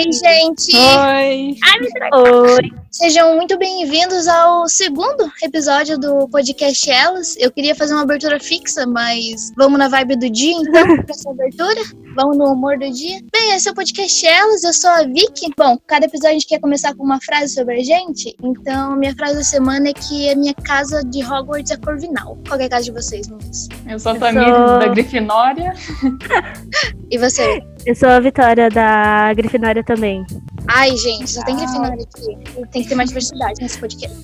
Oi, gente! Oi! Oi! Sejam muito bem-vindos ao segundo episódio do podcast Elas. Eu queria fazer uma abertura fixa, mas vamos na vibe do dia, então, pra essa abertura? Vamos no humor do dia? Bem, esse é o podcast Elas, eu sou a Vicky. Bom, cada episódio a gente quer começar com uma frase sobre a gente, então minha frase da semana é que a minha casa de Hogwarts é Corvinal. Qual é a casa de vocês, meninas? Eu sou a Tamir sou... da Grifinória. e você? Eu sou a Vitória da Grifinória também. Ai, gente, só tem Grifinória aqui. Tem que ter mais diversidade nesse podcast.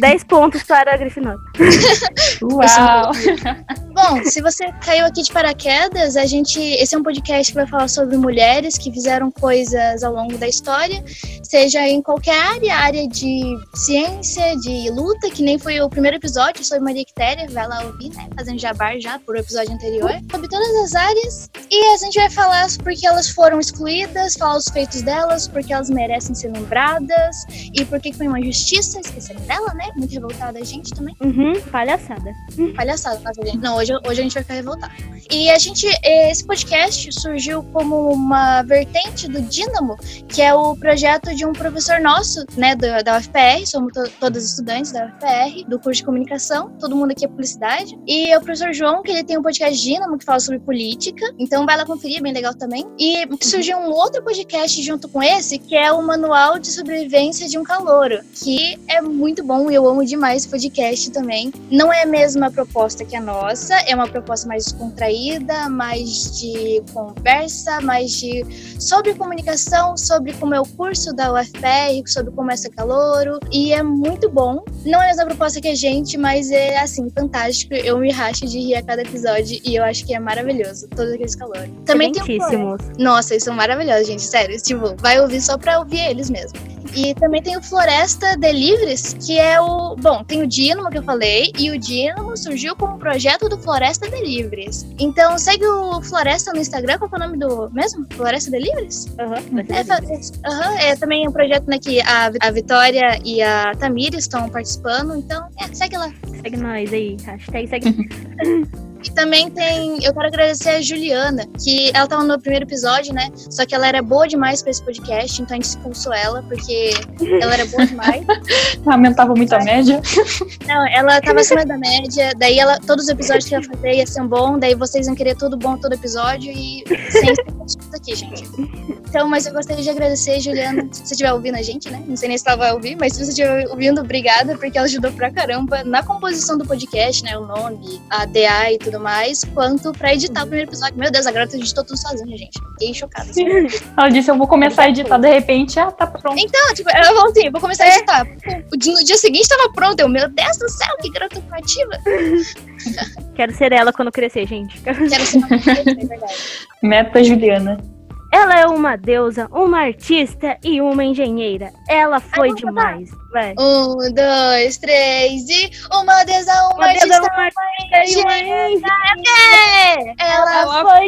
10 pontos para a Grifinória. Uau! Bom, se você caiu aqui de paraquedas, a gente. Esse é um podcast que vai falar sobre mulheres que fizeram coisas ao longo da história, seja em qualquer área, área de ciência, de luta, que nem foi o primeiro episódio sobre Maria Quitéria, vai lá ouvir, né? Fazendo jabar já por episódio anterior. Sobre todas as áreas. E a gente vai falar porque elas foram excluídas, falar os feitos delas, porque elas merecem ser lembradas e por que foi uma injustiça, esquecendo dela, né? Muito revoltada a gente também. Uhum, palhaçada. Palhaçada, mas a gente. Não, hoje, hoje a gente vai ficar revoltado. E a gente, esse podcast surgiu como uma vertente do Dínamo, que é o projeto de um professor nosso, né, da, da UFPR, somos to, todos estudantes da UFPR, do curso de comunicação, todo mundo aqui é publicidade. E é o professor João, que ele tem um podcast Dínamo, que fala sobre política, então vai lá conferir, é bem legal também. E surgiu um outro podcast junto com esse, que é o Manual de Sobrevivência de um Calouro, que é muito bom e eu amo demais esse podcast também. Não é a mesma proposta que a nossa, é uma proposta mais descontraída, mais de conversa, mais de sobre comunicação, sobre como é o curso da UFPR, sobre como é ser calouro, e é muito bom. Não é a mesma proposta que a gente, mas é assim, fantástico. Eu me racho de rir a cada episódio e eu acho que é maravilhoso, todos aqueles calores. Também tem um Nossa, eles são maravilhosos, gente, sério. Tipo, vai ouvir só pra ouvir eles mesmo. E também tem o Floresta Delivres, que é o. Bom, tem o Dínamo que eu falei, e o Dínamo surgiu como projeto do Floresta Delivres. Então segue o Floresta no Instagram, qual é o nome do mesmo? Floresta Delivres? Aham. Uhum, é, uhum, é também um projeto né, que a, a Vitória e a Tamir estão participando, então é, segue lá. Segue nós aí, hashtag segue. E também tem. Eu quero agradecer a Juliana, que ela tava no primeiro episódio, né? Só que ela era boa demais pra esse podcast, então a gente expulsou ela, porque ela era boa demais. Aumentava muito a média. Não, ela tava acima da média, daí ela, todos os episódios que ela fazer ia ser bom, daí vocês iam querer tudo bom todo episódio e sem expectativas aqui, gente. Então, mas eu gostaria de agradecer, Juliana, se você estiver ouvindo a gente, né? Não sei nem se ela vai ouvir, mas se você estiver ouvindo, obrigada, porque ela ajudou pra caramba na composição do podcast, né? O nome, a DA e tudo tudo mais, quanto pra editar o primeiro episódio. Meu Deus, agora tu editou tudo sozinha, gente. Fiquei chocada. Assim. Ela disse, eu vou começar a editar, de repente, ah, tá pronto. Então, tipo, ela falou assim, vou começar a é. editar. O dia, no dia seguinte tava pronto. Eu, meu Deus do céu, que garota criativa. Quero ser ela quando crescer, gente. Quero ser uma é verdade. Meta Juliana. Ela é uma deusa, uma artista e uma engenheira. Ela foi Ai, demais. Vai. Um, dois, três e uma deusa, uma, uma artista, deusa, uma, uma engenheira. Ela, Ela foi,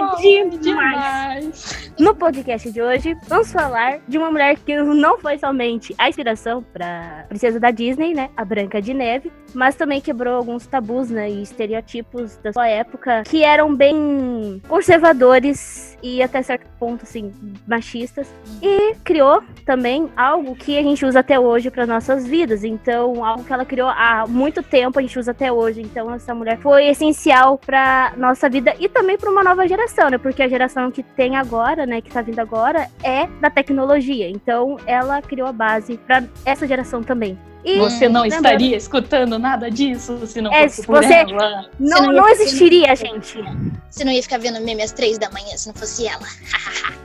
foi demais. No podcast de hoje, vamos falar de uma mulher que não foi somente a inspiração para princesa da Disney, né, a Branca de Neve, mas também quebrou alguns tabus, né, e estereotipos da sua época que eram bem conservadores e até certo ponto assim machistas e criou também algo que a gente usa até hoje para nossas vidas. Então, algo que ela criou há muito tempo a gente usa até hoje. Então, essa mulher foi essencial para nossa vida e também para uma nova geração, né? Porque a geração que tem agora, né, que tá vindo agora é da tecnologia. Então, ela criou a base para essa geração também. E você não estaria escutando nada disso se não é, fosse por você ela. Não, não, não existiria, gente. Você não ia ficar vendo meme às três da manhã se não fosse ela.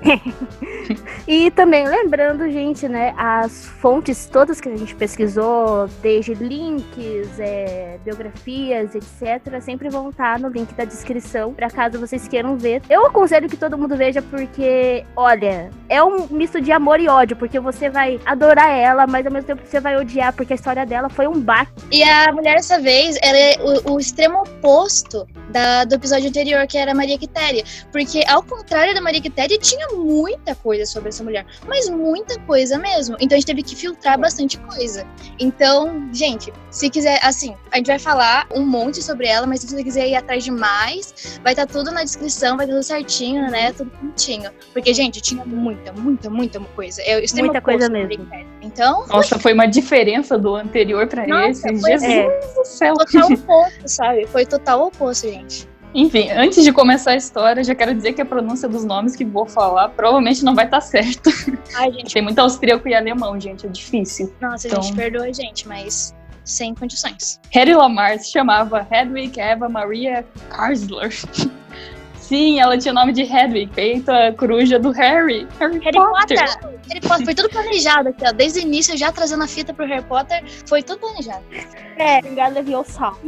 e também lembrando, gente, né, as fontes todas que a gente pesquisou, desde links, é, biografias, etc., sempre vão estar no link da descrição, para caso vocês queiram ver. Eu aconselho que todo mundo veja, porque, olha, é um misto de amor e ódio, porque você vai adorar ela, mas ao mesmo tempo você vai odiar, porque a história dela foi um baque. E a mulher dessa vez, ela é o, o extremo oposto da, do episódio anterior, que era Maria Quitéria. Porque, ao contrário da Maria Quitéria, tinha muita coisa sobre essa mulher. Mas muita coisa mesmo. Então a gente teve que filtrar bastante coisa. Então, gente, se quiser, assim, a gente vai falar um monte sobre ela, mas se você quiser ir atrás de mais, vai estar tá tudo na descrição, vai estar tudo certinho, né? Tudo bonitinho. Porque, gente, tinha muita, muita, muita coisa. Eu, muita coisa mesmo. Então. Nossa, foi uma diferença do anterior Nossa, esse. Jesus é. do céu. Total oposto, sabe? Foi total oposto, gente. Enfim, antes de começar a história, já quero dizer que a pronúncia dos nomes que vou falar provavelmente não vai estar tá certa. Ai, gente. Tem muito austríaco e alemão, gente, é difícil. Nossa, então... gente, perdoa, gente, mas sem condições. Harry Lamar se chamava Hedwig Eva Maria Karsler. Sim, ela tinha o nome de Hedwig, feita coruja do Harry. Harry, Harry Potter. Potter. Harry Potter. Foi tudo planejado aqui, ó. Desde o início, já trazendo a fita pro Harry Potter, foi tudo planejado. É, obrigada, viu sal.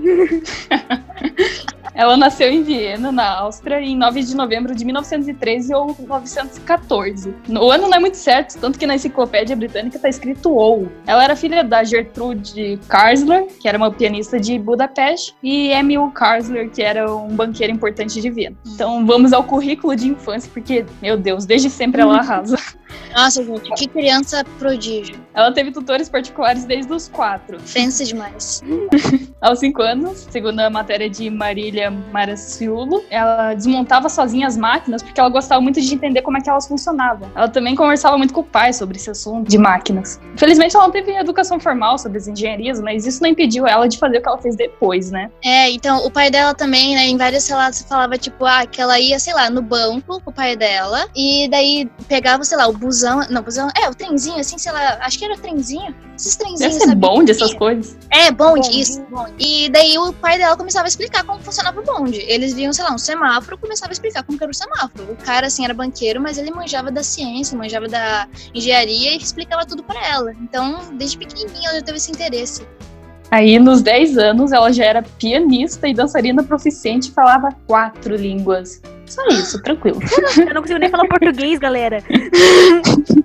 Ela nasceu em Viena, na Áustria, em 9 de novembro de 1913 ou 1914. O ano não é muito certo, tanto que na enciclopédia britânica está escrito ou. Ela era filha da Gertrude Karsler, que era uma pianista de Budapeste, e Emil Karsler, que era um banqueiro importante de Viena. Então vamos ao currículo de infância, porque, meu Deus, desde sempre ela arrasa. Nossa, gente, que criança prodígio. Ela teve tutores particulares desde os quatro. Fancy demais. Aos cinco anos, segundo a matéria de Marília Maraciulo, ela desmontava sozinha as máquinas porque ela gostava muito de entender como é que elas funcionavam. Ela também conversava muito com o pai sobre esse assunto de máquinas. Infelizmente, ela não teve educação formal sobre as engenharias, mas isso não impediu ela de fazer o que ela fez depois, né? É, então, o pai dela também, né, em vários relatos falava, tipo, ah, que ela ia, sei lá, no banco com o pai dela, e daí pegava, sei lá, o busão, não, busão, é, o trenzinho, assim, sei lá, acho que era o trenzinho, esses trenzinhos, Deve ser bonde, essas coisas. É, bonde, bonde. isso, bonde. E daí o pai dela começava a explicar como funcionava o bonde. Eles viam, sei lá, um semáforo, começava a explicar como era o semáforo. O cara, assim, era banqueiro, mas ele manjava da ciência, manjava da engenharia e explicava tudo para ela. Então, desde pequenininha ela já teve esse interesse. Aí, nos 10 anos, ela já era pianista e dançarina proficiente e falava quatro línguas. Só isso, tranquilo. Eu não consigo nem falar português, galera.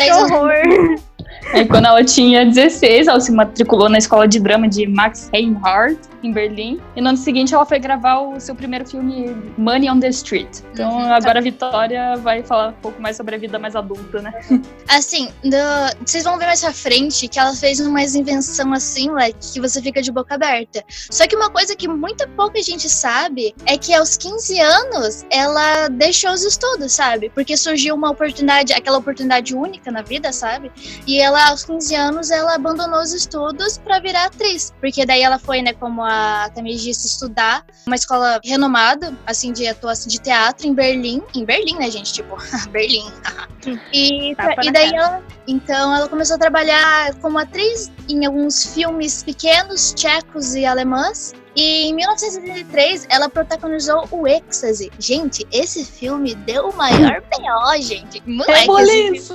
que horror! Aí, quando ela tinha 16, ela se matriculou na escola de drama de Max Reinhardt em Berlim. E no ano seguinte ela foi gravar o seu primeiro filme Money on the Street. Então uhum, agora tá. a Vitória vai falar um pouco mais sobre a vida mais adulta, né? Assim, do... vocês vão ver mais pra frente que ela fez uma invenção assim, like, que você fica de boca aberta. Só que uma coisa que muita pouca gente sabe é que aos 15 anos ela deixou os estudos, sabe? Porque surgiu uma oportunidade, aquela oportunidade única na vida, sabe? E ela, aos 15 anos, ela abandonou os estudos para virar atriz. Porque daí ela foi, né, como a Tamires disse, estudar uma escola renomada, assim, de atuação de teatro em Berlim. Em Berlim, né, gente? Tipo, Berlim. e, e daí ela. Então ela começou a trabalhar como atriz em alguns filmes pequenos, tchecos e alemãs. E em 1973, ela protagonizou o Ecstasy. Gente, esse filme deu o maior B.O., gente. Moleque, é isso.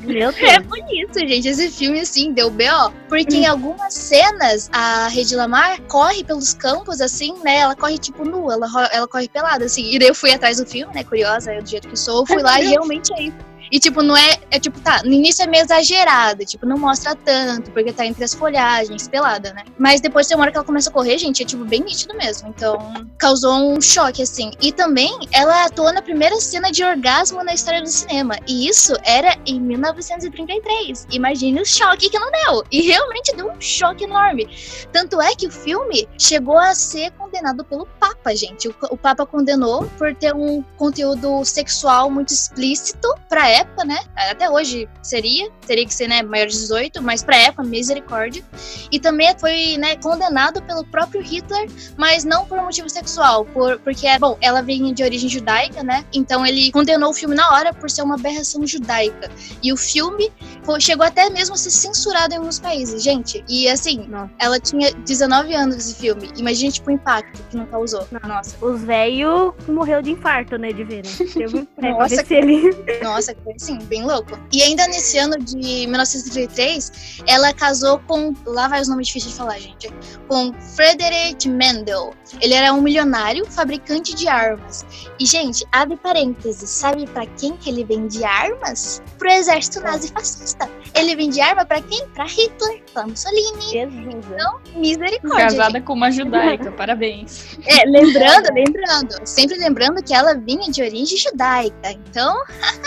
Meu Deus. É isso, gente. Esse filme, assim, deu B.O. Porque em algumas cenas, a Rede Lamar corre pelos campos, assim, né? Ela corre, tipo, nua. Ela, ela corre pelada, assim. E daí eu fui atrás do filme, né? Curiosa, eu, do jeito que sou. Fui lá e realmente é isso. E, tipo, não é. É tipo, tá, no início é meio exagerado, tipo, não mostra tanto, porque tá entre as folhagens, pelada, né? Mas depois tem uma hora que ela começa a correr, gente, é, tipo, bem nítido mesmo. Então, causou um choque, assim. E também, ela atuou na primeira cena de orgasmo na história do cinema. E isso era em 1933. Imagine o choque que não deu. E realmente deu um choque enorme. Tanto é que o filme chegou a ser condenado pelo Papa, gente. O, o Papa condenou por ter um conteúdo sexual muito explícito pra época época, né? Até hoje seria, teria que ser, né, maior de 18, mas pra época, misericórdia. E também foi, né, condenado pelo próprio Hitler, mas não por motivo sexual, por, porque, bom, ela vem de origem judaica, né? Então ele condenou o filme na hora por ser uma aberração judaica. E o filme foi, chegou até mesmo a ser censurado em alguns países, gente. E assim, não. ela tinha 19 anos esse filme. Imagina, tipo, o impacto que não causou. Nossa. Os velhos morreu de infarto, né, de ver, né? Teve Nossa, que... ele... Nossa, foi assim, bem louco. E ainda nesse ano de 1933, ela casou com. Lá vai os nomes difíceis de falar, gente. Com Frederick Mendel. Ele era um milionário fabricante de armas. E, gente, abre parênteses, sabe para quem que ele vendia armas? Pro exército nazi-fascista. Ele vendia arma para quem? Para Hitler, pra Mussolini. Jesus. Então, misericórdia. Casada gente. com uma judaica. Parabéns. É, lembrando, lembrando, sempre lembrando que ela vinha de origem judaica. Então,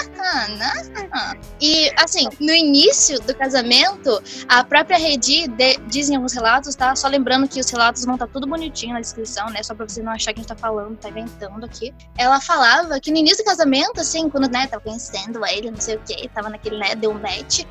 e assim, no início do casamento, a própria Redi dizem alguns relatos, tá? Só lembrando que os relatos vão estar tá tudo bonitinho na descrição, né? Só pra você não achar que a gente tá falando, tá inventando aqui. Ela falava que no início do casamento, assim, quando, né, tava conhecendo ele, não sei o que, tava naquele, né, deu um match,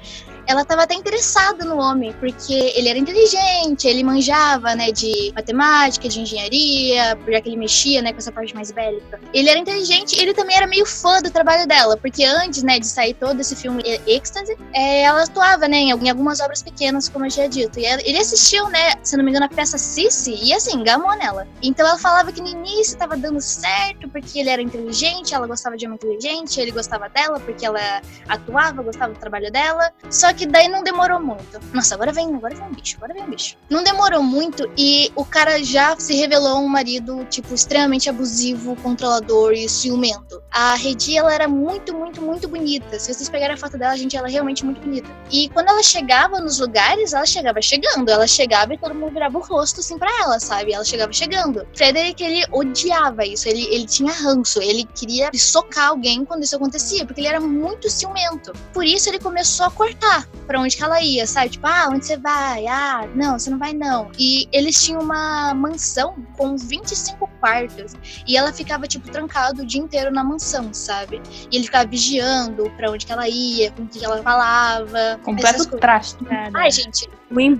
ela tava até interessada no homem, porque ele era inteligente, ele manjava, né, de matemática, de engenharia, já que ele mexia, né, com essa parte mais bélica. Ele era inteligente, ele também era meio fã do trabalho dela, porque antes, né, de sair todo esse filme Ecstasy, é, ela atuava, né, em algumas obras pequenas, como eu já dito. E ele assistiu, né, se não me engano, a peça Cici, e assim, gamou nela. Então ela falava que no início tava dando certo, porque ele era inteligente, ela gostava de homem inteligente, ele gostava dela, porque ela atuava, gostava do trabalho dela. Só que daí não demorou muito. Nossa, agora vem, agora vem um bicho, agora vem um bicho. Não demorou muito e o cara já se revelou um marido, tipo, extremamente abusivo, controlador e ciumento. A Redi, ela era muito, muito, muito bonita. Se vocês pegarem a foto dela, gente, ela é realmente muito bonita. E quando ela chegava nos lugares, ela chegava chegando. Ela chegava e todo mundo virava o rosto, assim, pra ela, sabe? Ela chegava chegando. Frederick, ele odiava isso. Ele, ele tinha ranço. Ele queria socar alguém quando isso acontecia, porque ele era muito ciumento. Por isso, ele começou a cortar para onde que ela ia, sabe? Tipo, ah, onde você vai? Ah, não, você não vai não. E eles tinham uma mansão com 25 quartos e ela ficava tipo trancada o dia inteiro na mansão, sabe? E ele ficava vigiando para onde que ela ia, com o que ela falava. Completo traste. Ai, gente,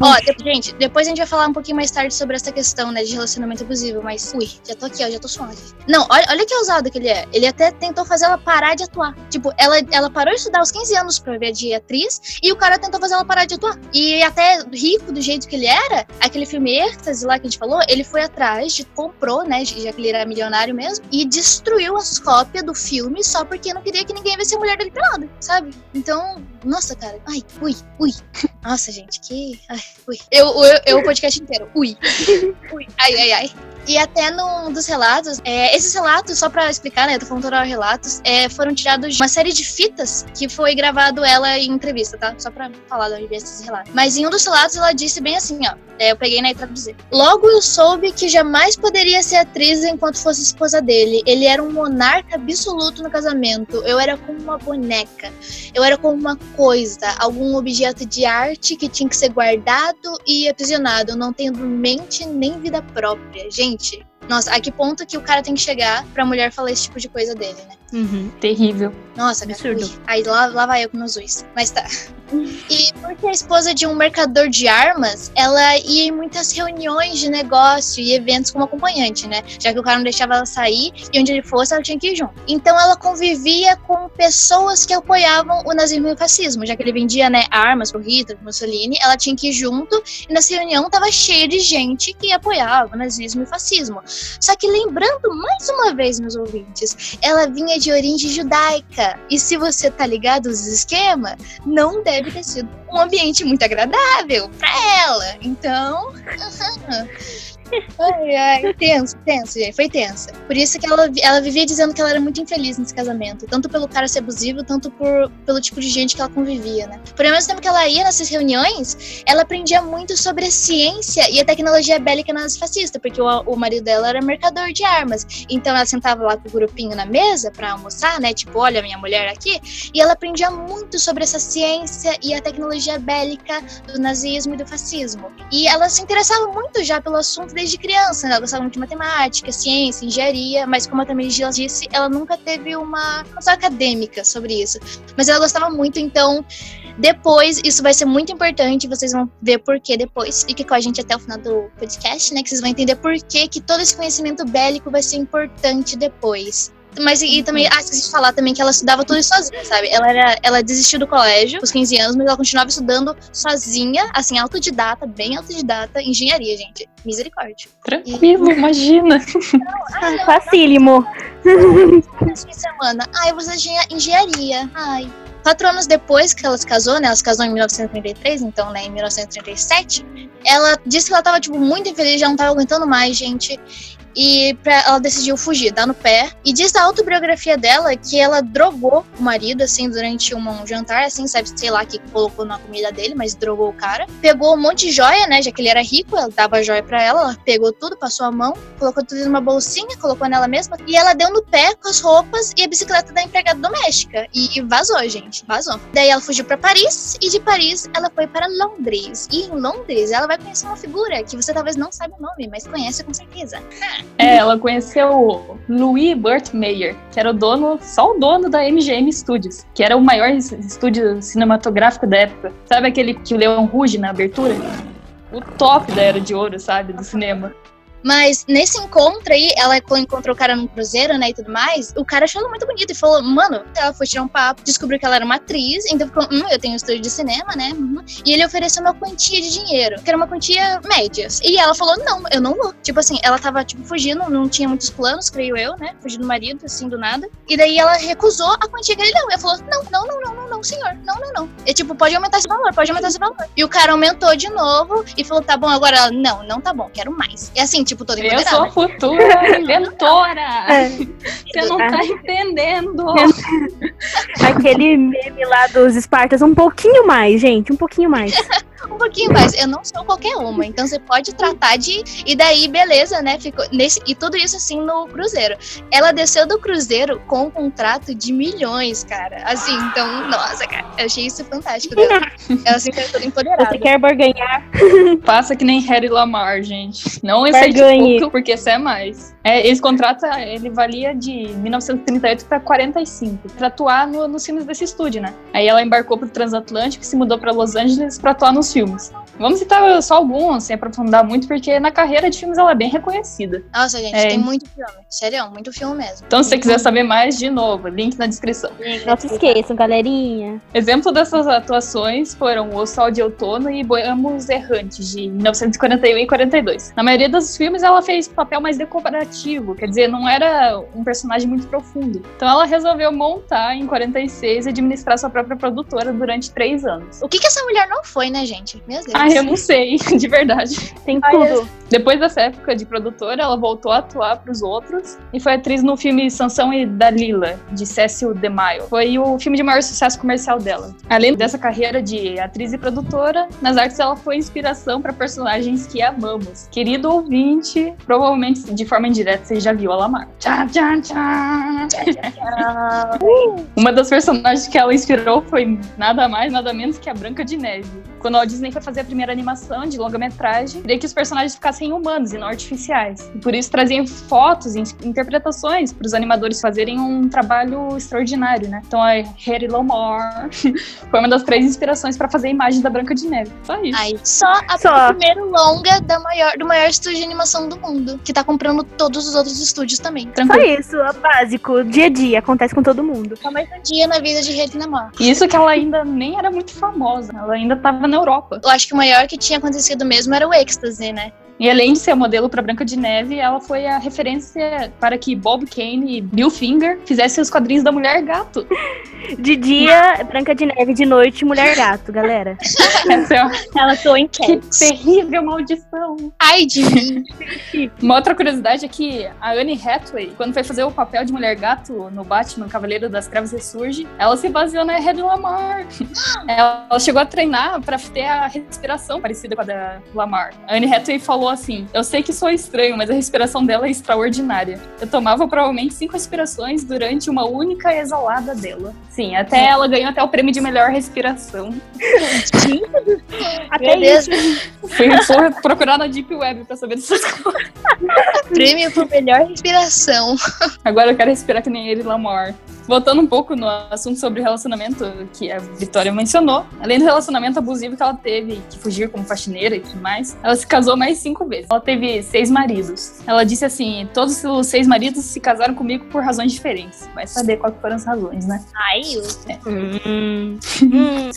Ó, gente, depois a gente vai falar um pouquinho mais tarde sobre essa questão, né, de relacionamento abusivo, mas ui, já tô aqui, ó, já tô suando. Não, olha, olha que ousado que ele é. Ele até tentou fazer ela parar de atuar. Tipo, ela, ela parou de estudar aos 15 anos pra ver de atriz e o cara tentou fazer ela parar de atuar. E até rico do jeito que ele era, aquele filme Ecstasy lá que a gente falou, ele foi atrás, de, comprou, né, já que ele era milionário mesmo, e destruiu as cópias do filme só porque não queria que ninguém visse a mulher dele pelada, sabe? Então, nossa, cara, ai, ui, ui. Nossa, gente, que Ai, ui. Eu, eu, eu o podcast inteiro. Ui. ui. Ai, ai, ai. E até num dos relatos, é, esses relatos, só pra explicar, né? Eu tô falando todos relatos, é, foram tirados de uma série de fitas que foi gravado ela em entrevista, tá? Só pra falar de onde veio esses relatos. Mas em um dos relatos ela disse bem assim, ó. É, eu peguei né, e traduzir. Logo eu soube que jamais poderia ser atriz enquanto fosse esposa dele. Ele era um monarca absoluto no casamento. Eu era como uma boneca. Eu era como uma coisa, algum objeto de arte que tinha que ser guardado e aprisionado, não tendo mente nem vida própria. Gente, nossa, a que ponto que o cara tem que chegar pra mulher falar esse tipo de coisa dele, né? Uhum, terrível. Nossa, absurdo. Aí lá, lá vai eu com meus uis. Mas tá. E porque a esposa de um mercador de armas, ela ia em muitas reuniões de negócio e eventos como acompanhante, né? Já que o cara não deixava ela sair e onde ele fosse, ela tinha que ir junto. Então ela convivia com pessoas que apoiavam o nazismo e o fascismo, já que ele vendia, né, armas pro Hitler, pro Mussolini, ela tinha que ir junto e nessa reunião tava cheia de gente que apoiava o nazismo e o fascismo. Só que lembrando mais uma vez, meus ouvintes, ela vinha de origem judaica. E se você tá ligado aos esquemas, não deve ter sido um ambiente muito agradável para ela. Então. Ai, ai, tenso, tenso, gente. Foi tensa. Por isso que ela, ela vivia dizendo que ela era muito infeliz nesse casamento. Tanto pelo cara ser abusivo, tanto por, pelo tipo de gente que ela convivia, né? Por ao mesmo tempo que ela ia nessas reuniões, ela aprendia muito sobre a ciência e a tecnologia bélica nazifascista, porque o, o marido dela era mercador de armas. Então ela sentava lá com o grupinho na mesa para almoçar, né? Tipo, olha minha mulher aqui. E ela aprendia muito sobre essa ciência e a tecnologia bélica do nazismo e do fascismo. E ela se interessava muito já pelo assunto desde criança, né? Ela gostava muito de matemática, ciência, engenharia, mas como a também disse, ela nunca teve uma noção acadêmica sobre isso. Mas ela gostava muito, então depois, isso vai ser muito importante, vocês vão ver por que depois. Fique com a gente até o final do podcast, né? Que vocês vão entender por que, que todo esse conhecimento bélico vai ser importante depois. Mas e, e também, ah, esqueci de falar também que ela estudava tudo sozinha, sabe? Ela, era, ela desistiu do colégio aos 15 anos, mas ela continuava estudando sozinha, assim, autodidata, bem autodidata, engenharia, gente. Misericórdia. Tranquilo, e... imagina. Não, ai, não, Facílimo. Fim de semana. Ai, eu vou fazer engenharia. Ai. Quatro anos depois que ela se casou, né? Ela se casou em 1933, então, né, em 1937 Ela disse que ela tava, tipo, muito infeliz, já não tava aguentando mais, gente e pra, ela decidiu fugir, dar no pé. E diz da autobiografia dela que ela drogou o marido, assim, durante um, um jantar, assim, sabe, sei lá, que colocou na comida dele, mas drogou o cara. Pegou um monte de joia, né, já que ele era rico, ela dava joia pra ela, ela pegou tudo, passou a mão, colocou tudo numa bolsinha, colocou nela mesma, e ela deu no pé com as roupas e a bicicleta da empregada doméstica. E vazou, gente, vazou. Daí ela fugiu para Paris, e de Paris ela foi para Londres. E em Londres ela vai conhecer uma figura que você talvez não saiba o nome, mas conhece com certeza. É, ela conheceu Louis Burt Meyer, que era o dono, só o dono da MGM Studios, que era o maior estúdio cinematográfico da época. Sabe aquele que o Leão ruge na abertura? O top da Era de Ouro, sabe, do cinema. Mas nesse encontro aí, ela encontrou o cara no cruzeiro, né, e tudo mais, o cara achou ela muito bonita e falou, mano, ela foi tirar um papo, descobriu que ela era uma atriz, então ficou, hum, eu tenho um estúdio de cinema, né, uhum. e ele ofereceu uma quantia de dinheiro, que era uma quantia média. E ela falou, não, eu não vou. Tipo assim, ela tava, tipo, fugindo, não tinha muitos planos, creio eu, né, fugindo do marido, assim, do nada. E daí ela recusou a quantia que ele deu. E ela falou, não, não, não, não, não, não, senhor, não, não, não. E tipo, pode aumentar esse valor, pode aumentar esse valor. E o cara aumentou de novo e falou, tá bom, agora ela, não, não tá bom, quero mais. E assim, tipo, toda empoderada. Eu sou futura inventora. É. Você não tá entendendo. Aquele meme lá dos Espartas, um pouquinho mais, gente, um pouquinho mais. pouquinho mais. Eu não sou qualquer uma, então você pode tratar de. E daí, beleza, né? Ficou nesse e tudo isso assim no cruzeiro. Ela desceu do cruzeiro com um contrato de milhões, cara. Assim, então, nossa, cara, eu achei isso fantástico. Dela. Ela se assim, toda empoderada. Você quer barganhar? Passa que nem Harry Lamar, gente. Não esse pouco, porque esse é mais. É, esse contrato, ele valia de 1938 para 45, pra atuar no, nos filmes desse estúdio, né? Aí ela embarcou pro Transatlântico e se mudou para Los Angeles para atuar nos filmes. friends Vamos citar só alguns, sem aprofundar muito, porque na carreira de filmes ela é bem reconhecida. Nossa, gente, é. tem muito filme. Sério, muito filme mesmo. Então, se você quiser saber mais, de novo, link na descrição. Não se esqueçam, galerinha. Exemplo dessas atuações foram O Sol de Outono e Boemos Errantes, de 1941 e 42. Na maioria dos filmes, ela fez papel mais decorativo, quer dizer, não era um personagem muito profundo. Então, ela resolveu montar em 46 e administrar sua própria produtora durante três anos. O que, que essa mulher não foi, né, gente? Meu Deus. Ah, eu não sei, de verdade. Tem tudo. Depois dessa época de produtora, ela voltou a atuar para os outros e foi atriz no filme Sansão e Dalila, de Cecil DeMille. Foi o filme de maior sucesso comercial dela. Além dessa carreira de atriz e produtora, nas artes ela foi inspiração para personagens que amamos. Querido ouvinte, provavelmente de forma indireta você já viu a Lamar. Tchau, tchau, tchau. Uma das personagens que ela inspirou foi nada mais, nada menos que a Branca de Neve. Quando a Disney foi fazer a primeira animação de longa-metragem, queria que os personagens ficassem humanos e não artificiais. E por isso traziam fotos e interpretações para os animadores fazerem um trabalho extraordinário, né? Então a Harry Lomar foi uma das três inspirações para fazer a imagem da Branca de Neve. Só isso. Aí, só a só. primeiro longa da maior, do maior estúdio de animação do mundo, que tá comprando todos os outros estúdios também. Tranquilo. Só isso, é básico, dia a dia, acontece com todo mundo. Só mais um dia na vida de Harry Lomar. Isso que ela ainda nem era muito famosa, ela ainda tava na Europa. Eu acho que o maior que tinha acontecido mesmo era o Ecstasy, né? E além de ser modelo para Branca de Neve, ela foi a referência para que Bob Kane e Bill Finger fizessem os quadrinhos da Mulher Gato. De dia, Branca de Neve, de noite, Mulher Gato, galera. É ela tô em Que terrível maldição. Ai de mim. Uma outra curiosidade é que a Anne Hathaway, quando foi fazer o papel de Mulher Gato no Batman Cavaleiro das Trevas Ressurge, ela se baseou na Red Lamar. Ela chegou a treinar para ter a respiração parecida com a da Lamar. A Anne Hathaway falou falou assim: Eu sei que sou estranho, mas a respiração dela é extraordinária. Eu tomava provavelmente cinco respirações durante uma única exalada dela. Sim, até ela ganhou até o prêmio de melhor respiração. até isso. Fui procurar na Deep Web pra saber dessas coisas. prêmio por melhor respiração. Agora eu quero respirar que nem ele, Lamar. Voltando um pouco no assunto sobre relacionamento que a Vitória mencionou, além do relacionamento abusivo que ela teve, que fugir como faxineira e tudo mais, ela se casou mais cinco vezes. Ela teve seis maridos. Ela disse assim: todos os seis maridos se casaram comigo por razões diferentes. Vai saber quais foram as razões, né? Ai, é. hum. hum.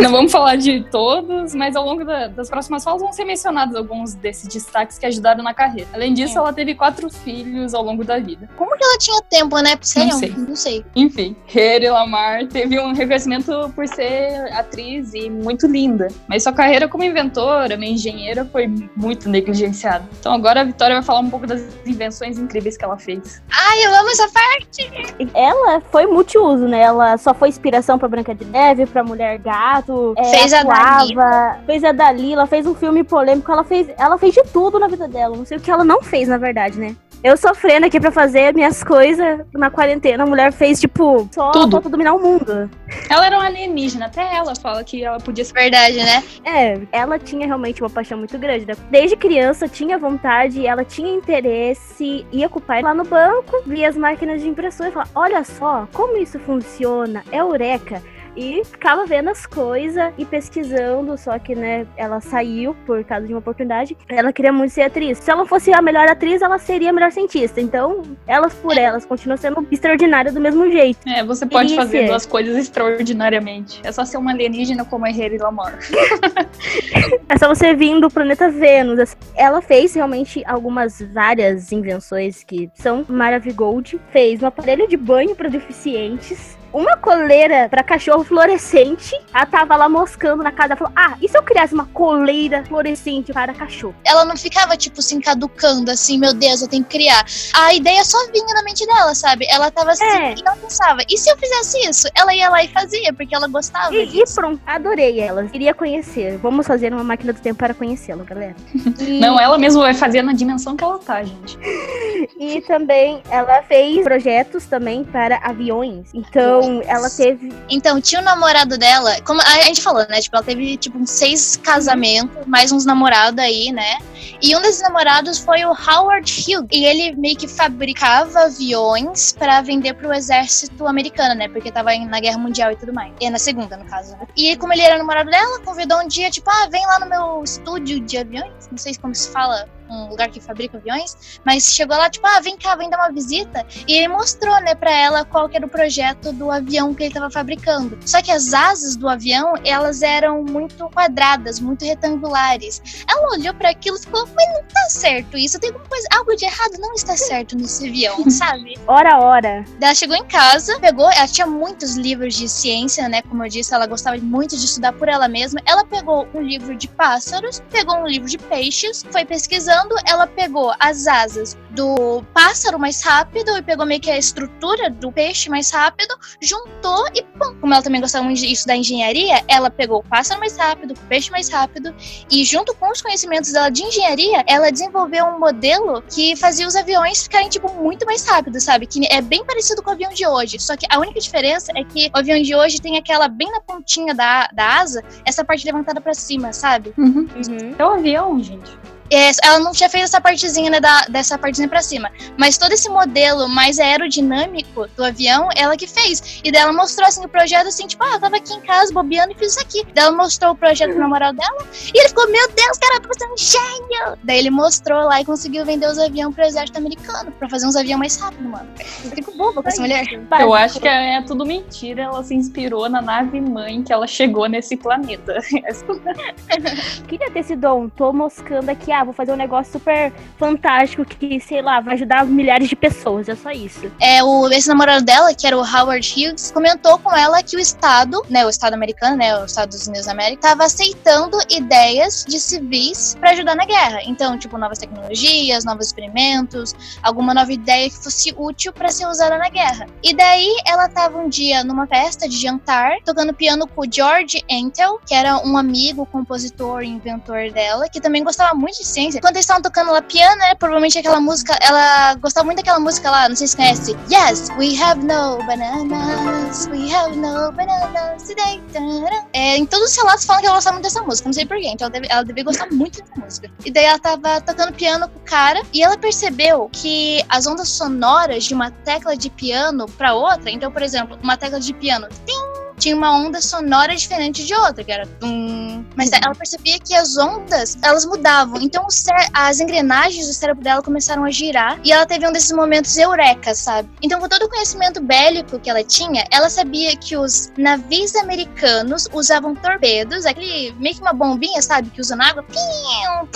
Não vamos falar de todos, mas ao longo da, das próximas falas vão ser mencionados alguns desses destaques que ajudaram na carreira. Além disso, é. ela teve quatro filhos ao longo da vida. Como que ela tinha tempo, né? Sério? Não sei. Não sei. Enfim, Hedy Lamar teve um reconhecimento por ser atriz e muito linda. Mas sua carreira como inventora, uma engenheira, foi muito negligenciada. Então agora a Vitória vai falar um pouco das invenções incríveis que ela fez. Ai, eu amo essa parte! Ela foi multiuso, né? Ela só foi inspiração pra Branca de Neve, pra Mulher Gato. É, fez atuava, a Dalila. Fez a Dalila, fez um filme polêmico. Ela fez, ela fez de tudo na vida dela. Não sei o que ela não fez, na verdade, né? Eu sofrendo aqui pra fazer minhas coisas na quarentena. A mulher fez, tipo, só tudo. pra dominar o mundo. Ela era uma alienígena. Até ela fala que ela podia ser. Verdade, né? É, ela tinha realmente uma paixão muito grande. Né? Desde criança, tinha vontade, ela tinha interesse, ia com o pai lá no banco, via as máquinas de impressão e falava: Olha só como isso funciona. É eureka e ficava vendo as coisas e pesquisando, só que, né, ela saiu por causa de uma oportunidade. Ela queria muito ser atriz. Se ela fosse a melhor atriz, ela seria a melhor cientista. Então, elas por elas continuam sendo extraordinárias do mesmo jeito. É, você pode e fazer ser. duas coisas extraordinariamente. É só ser uma alienígena como a Harry Lamar. é só você vir do planeta Vênus. Ela fez realmente algumas várias invenções que são maravilhosas. Fez um aparelho de banho para deficientes uma coleira para cachorro fluorescente. Ela tava lá moscando na casa. Ela falou: Ah, e se eu criasse uma coleira fluorescente para cachorro? Ela não ficava, tipo, se encaducando assim, meu Deus, eu tenho que criar. A ideia só vinha na mente dela, sabe? Ela tava assim é. e ela pensava: e se eu fizesse isso? Ela ia lá e fazia, porque ela gostava. E, disso. e pronto, adorei ela. Queria conhecer. Vamos fazer uma máquina do tempo para conhecê-la, galera. E... Não, ela mesma vai fazer na dimensão que ela tá, gente. e também ela fez projetos também para aviões. Então, então, ela teve. Então, tinha o um namorado dela, como a gente falou, né? Tipo, ela teve, tipo, uns seis casamentos, uhum. mais uns namorados aí, né? E um desses namorados foi o Howard Hughes. E ele meio que fabricava aviões para vender pro exército americano, né? Porque tava na Guerra Mundial e tudo mais. E na segunda, no caso, né? E como ele era namorado dela, convidou um dia, tipo, ah, vem lá no meu estúdio de aviões. Não sei como se fala um lugar que fabrica aviões, mas chegou lá, tipo, ah, vem cá, vem dar uma visita. E ele mostrou, né, pra ela qual que era o projeto do avião que ele tava fabricando. Só que as asas do avião, elas eram muito quadradas, muito retangulares. Ela olhou para aquilo e ficou, mas não tá certo isso, tem alguma coisa, algo de errado não está certo nesse avião, sabe? Ora, ora. Ela chegou em casa, pegou, ela tinha muitos livros de ciência, né, como eu disse, ela gostava muito de estudar por ela mesma. Ela pegou um livro de pássaros, pegou um livro de peixes, foi pesquisando ela pegou as asas do pássaro mais rápido e pegou meio que a estrutura do peixe mais rápido, juntou e pum, como ela também gostava muito disso da engenharia, ela pegou o pássaro mais rápido, o peixe mais rápido e junto com os conhecimentos dela de engenharia, ela desenvolveu um modelo que fazia os aviões ficarem tipo muito mais rápidos, sabe? Que é bem parecido com o avião de hoje, só que a única diferença é que o avião de hoje tem aquela bem na pontinha da, da asa, essa parte levantada para cima, sabe? Uhum. Uhum. É um avião, gente. É, ela não tinha feito essa partezinha, né, da, dessa partezinha pra cima. Mas todo esse modelo mais aerodinâmico do avião, ela que fez. E daí ela mostrou, assim, o projeto, assim, tipo, ah, eu tava aqui em casa bobeando e fiz isso aqui. Daí ela mostrou o projeto pro namorado dela. E ele ficou, meu Deus, cara, você é um gênio! Daí ele mostrou lá e conseguiu vender os aviões pro exército americano, pra fazer uns aviões mais rápidos, mano. Eu fico boba com essa mulher. Eu acho que é, é tudo mentira. Ela se inspirou na nave mãe que ela chegou nesse planeta. Queria ter esse dom. Tô moscando aqui, ah, vou fazer um negócio super fantástico que, sei lá, vai ajudar milhares de pessoas. É só isso. É, o, esse namorado dela, que era o Howard Hughes, comentou com ela que o Estado, né, o Estado americano, né, os Estados Unidos da América, estava aceitando ideias de civis para ajudar na guerra. Então, tipo, novas tecnologias, novos experimentos, alguma nova ideia que fosse útil para ser usada na guerra. E daí ela estava um dia numa festa de jantar, tocando piano com o George Entel, que era um amigo, compositor e inventor dela, que também gostava muito de ciência quando eles estavam tocando lá piano, né? Provavelmente aquela música, ela gostava muito daquela música lá, não sei se conhece. Yes, we have no bananas, we have no bananas today. É, em todos os relatos falam que ela gostava muito dessa música, não sei porquê, então ela deve, ela deve gostar muito dessa música. E daí ela tava tocando piano com o cara e ela percebeu que as ondas sonoras de uma tecla de piano para outra, então, por exemplo, uma tecla de piano, tim, tinha uma onda sonora diferente de outra, que era tum. Mas ela percebia que as ondas, elas mudavam. Então as engrenagens do cérebro dela começaram a girar e ela teve um desses momentos eureka, sabe? Então, com todo o conhecimento bélico que ela tinha, ela sabia que os navios americanos usavam torpedos, aquele meio que uma bombinha, sabe, que usa na água. Pium,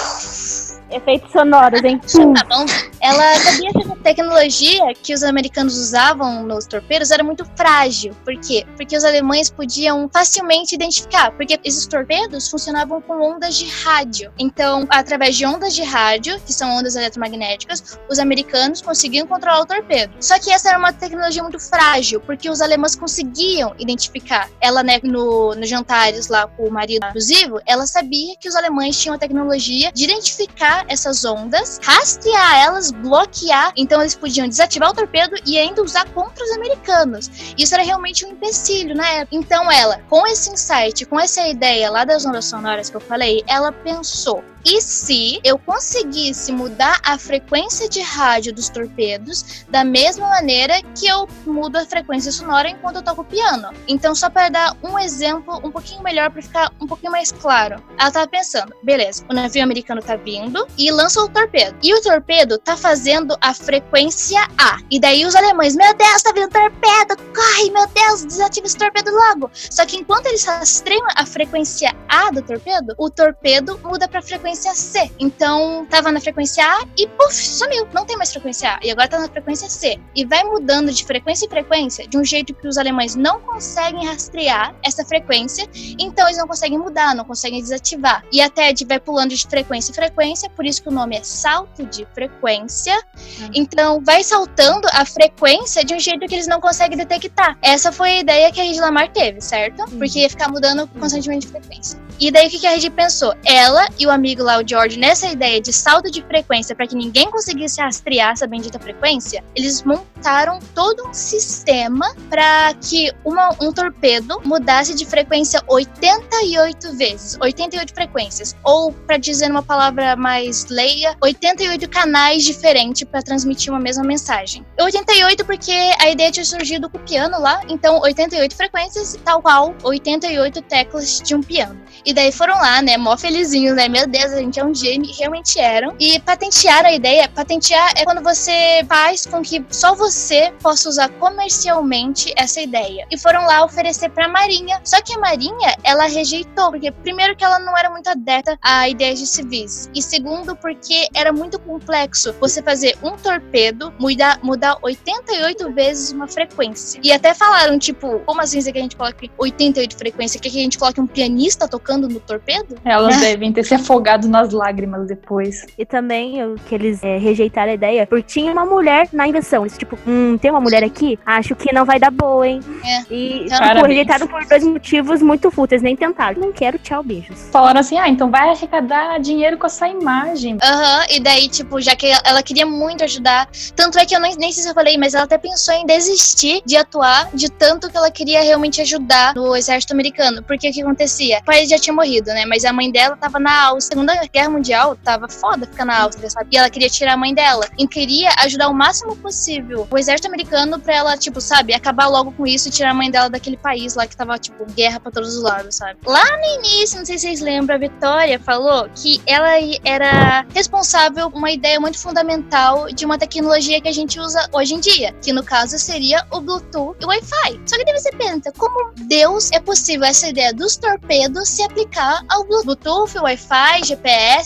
Efeitos sonoros, hein? Tá bom. Ela sabia que a tecnologia que os americanos usavam nos torpedos era muito frágil. Por quê? Porque os alemães podiam facilmente identificar, porque esses torpedos funcionavam com ondas de rádio. Então, através de ondas de rádio, que são ondas eletromagnéticas, os americanos conseguiam controlar o torpedo. Só que essa era uma tecnologia muito frágil, porque os alemães conseguiam identificar. Ela, né, no, nos jantares lá com o marido abusivo, ela sabia que os alemães tinham a tecnologia de identificar essas ondas, rastrear elas, bloquear. Então eles podiam desativar o torpedo e ainda usar contra os americanos. Isso era realmente um empecilho na época. Então ela, com esse insight, com essa ideia lá das ondas sonoras que eu falei, ela pensou: e se eu conseguisse mudar a frequência de rádio dos torpedos da mesma maneira que eu mudo a frequência sonora enquanto eu toco piano? Então, só para dar um exemplo um pouquinho melhor, para ficar um pouquinho mais claro. Ela tava pensando: beleza, o navio americano tá vindo e lança o torpedo. E o torpedo tá fazendo a frequência A. E daí os alemães: meu Deus, tá vindo torpedo, corre, meu Deus, desativa esse torpedo logo. Só que enquanto eles rastreiam a frequência A do torpedo, o torpedo muda para frequência frequência C. Então, tava na frequência A e puf, sumiu. Não tem mais frequência A. E agora tá na frequência C. E vai mudando de frequência em frequência de um jeito que os alemães não conseguem rastrear essa frequência. Então, eles não conseguem mudar, não conseguem desativar. E a TED vai pulando de frequência em frequência, por isso que o nome é salto de frequência. Uhum. Então, vai saltando a frequência de um jeito que eles não conseguem detectar. Essa foi a ideia que a Rede Lamar teve, certo? Uhum. Porque ia ficar mudando constantemente de frequência. E daí o que, que a Rede pensou? Ela e o amigo lá, o George, nessa ideia de salto de frequência para que ninguém conseguisse rastrear essa bendita frequência, eles montaram todo um sistema para que uma, um torpedo mudasse de frequência 88 vezes, 88 frequências, ou para dizer uma palavra mais leia, 88 canais diferentes para transmitir uma mesma mensagem. 88 porque a ideia tinha surgido com o piano lá, então 88 frequências, tal qual 88 teclas de um piano. E daí foram lá, né, mó felizinhos, né? Meu Deus, a gente é um gênio, realmente eram. E patentear a ideia, patentear é quando você faz com que só você possa usar comercialmente essa ideia. E foram lá oferecer pra Marinha. Só que a Marinha, ela rejeitou, porque primeiro que ela não era muito adepta a ideias de civis. E segundo, porque era muito complexo você fazer um torpedo mudar, mudar 88 vezes uma frequência. E até falaram, tipo, como assim que a gente coloca 88 frequência? Quer que a gente coloque um pianista tocando tocando no torpedo? Elas né? devem ter se afogado nas lágrimas depois. E também o que eles é, rejeitaram a ideia, porque tinha uma mulher na invenção. Eles, tipo, hum, tem uma mulher aqui? Acho que não vai dar boa, hein? É. E, tipo, rejeitaram por dois motivos muito fúteis, nem tentaram. Não quero, tchau, beijos. Falaram assim, ah, então vai arrecadar dinheiro com essa imagem. Aham, uhum, e daí, tipo, já que ela queria muito ajudar, tanto é que eu nem, nem sei se eu falei, mas ela até pensou em desistir de atuar de tanto que ela queria realmente ajudar no exército americano. Porque o que acontecia? O país já tinha morrido, né? Mas a mãe dela tava na Áustria. Segunda Guerra Mundial tava foda ficar na Áustria, sabe? E ela queria tirar a mãe dela. E queria ajudar o máximo possível o exército americano pra ela, tipo, sabe, acabar logo com isso e tirar a mãe dela daquele país lá que tava, tipo, guerra pra todos os lados, sabe? Lá no início, não sei se vocês lembram, a Vitória falou que ela era responsável por uma ideia muito fundamental de uma tecnologia que a gente usa hoje em dia, que no caso seria o Bluetooth e o Wi-Fi. Só que daí você pensa, como Deus é possível essa ideia dos torpedos se aplicar ao Bluetooth, Wi-Fi, GPS,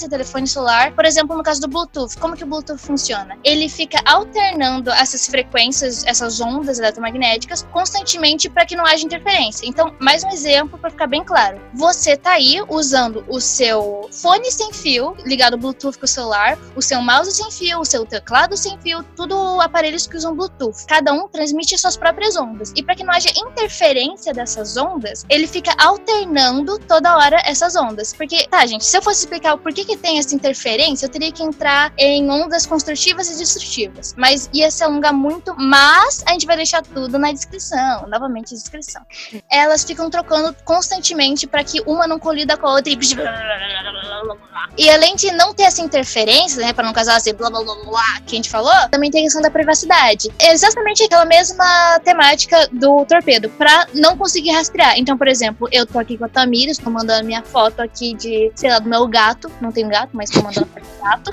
telefone celular. Por exemplo, no caso do Bluetooth, como que o Bluetooth funciona? Ele fica alternando essas frequências, essas ondas eletromagnéticas constantemente para que não haja interferência. Então, mais um exemplo para ficar bem claro. Você tá aí usando o seu fone sem fio, ligado Bluetooth com o celular, o seu mouse sem fio, o seu teclado sem fio, tudo aparelhos que usam Bluetooth. Cada um transmite suas próprias ondas. E para que não haja interferência dessas ondas, ele fica alternando toda hora essas ondas. Porque, tá, gente, se eu fosse explicar o porquê que tem essa interferência, eu teria que entrar em ondas construtivas e destrutivas. Mas ia se alongar muito, mas a gente vai deixar tudo na descrição. Novamente, descrição. Elas ficam trocando constantemente para que uma não colida com a outra e. E além de não ter essa interferência, né, para não casar assim, blá blá blá blá, que a gente falou, também tem a questão da privacidade. É exatamente aquela mesma temática do torpedo, para não conseguir rastrear. Então, por exemplo, eu tô aqui com a Tamira, estou mandando minha foto aqui de, sei lá, do meu gato. Não tenho gato, mas tô mandando do gato.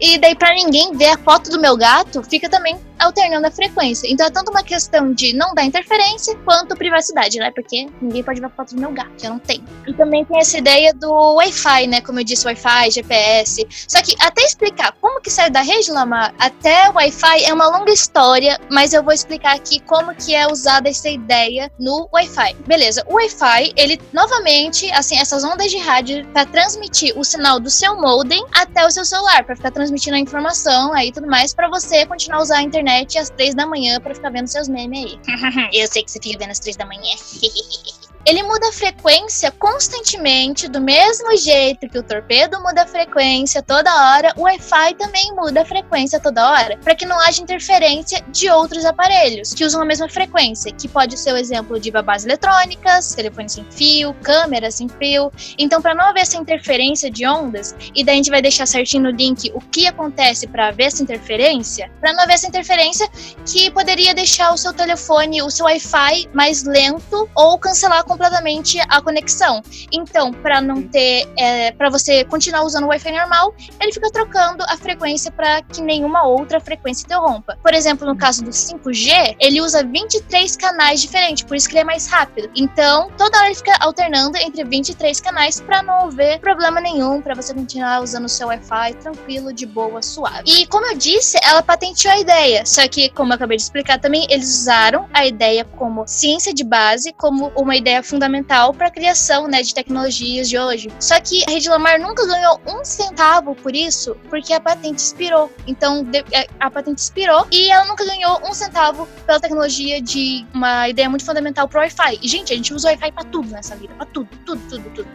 E daí, para ninguém ver a foto do meu gato, fica também alternando a frequência. Então é tanto uma questão de não dar interferência quanto privacidade, né? Porque ninguém pode ver a foto do meu gato, eu não tenho. E também tem essa ideia do Wi-Fi, né? Como eu disse, Wi-Fi, GPS. Só que até explicar como que sai da rede Lamar até Wi-Fi é uma longa história, mas eu vou explicar aqui como que é usada essa ideia no Wi-Fi. Beleza, o Wi-Fi, ele novamente, assim, essas ondas de rádio para transmitir o sinal do seu modem até o seu celular, para ficar transmitindo a informação aí tudo mais, para você continuar a usar a internet às três da manhã para ficar vendo seus memes aí. Eu sei que você fica vendo às três da manhã. ele muda a frequência constantemente, do mesmo jeito que o torpedo muda a frequência toda hora, o Wi-Fi também muda a frequência toda hora, para que não haja interferência de outros aparelhos que usam a mesma frequência, que pode ser o exemplo de babás eletrônicas, telefone sem fio, câmera sem fio. Então, para não haver essa interferência de ondas, e daí a gente vai deixar certinho no link o que acontece para haver essa interferência, para não haver essa interferência que poderia deixar o seu telefone, o seu Wi-Fi mais lento ou cancelar completamente a conexão. Então, para não ter, é, para você continuar usando o Wi-Fi normal, ele fica trocando a frequência para que nenhuma outra frequência interrompa. Por exemplo, no caso do 5G, ele usa 23 canais diferentes, por isso que ele é mais rápido. Então, toda hora ele fica alternando entre 23 canais para não haver problema nenhum, para você continuar usando o seu Wi-Fi tranquilo, de boa, suave. E como eu disse, ela patenteou a ideia, só que, como eu acabei de explicar também, eles usaram a ideia como ciência de base, como uma ideia fundamental para a criação né, de tecnologias de hoje. Só que a Rede Lamar nunca ganhou um centavo por isso, porque a patente expirou. Então, é, a patente expirou e ela nunca ganhou um centavo pela tecnologia de uma ideia muito fundamental pro Wi-Fi. E, gente, a gente usa Wi-Fi pra tudo nessa vida, pra tudo, tudo, tudo, tudo.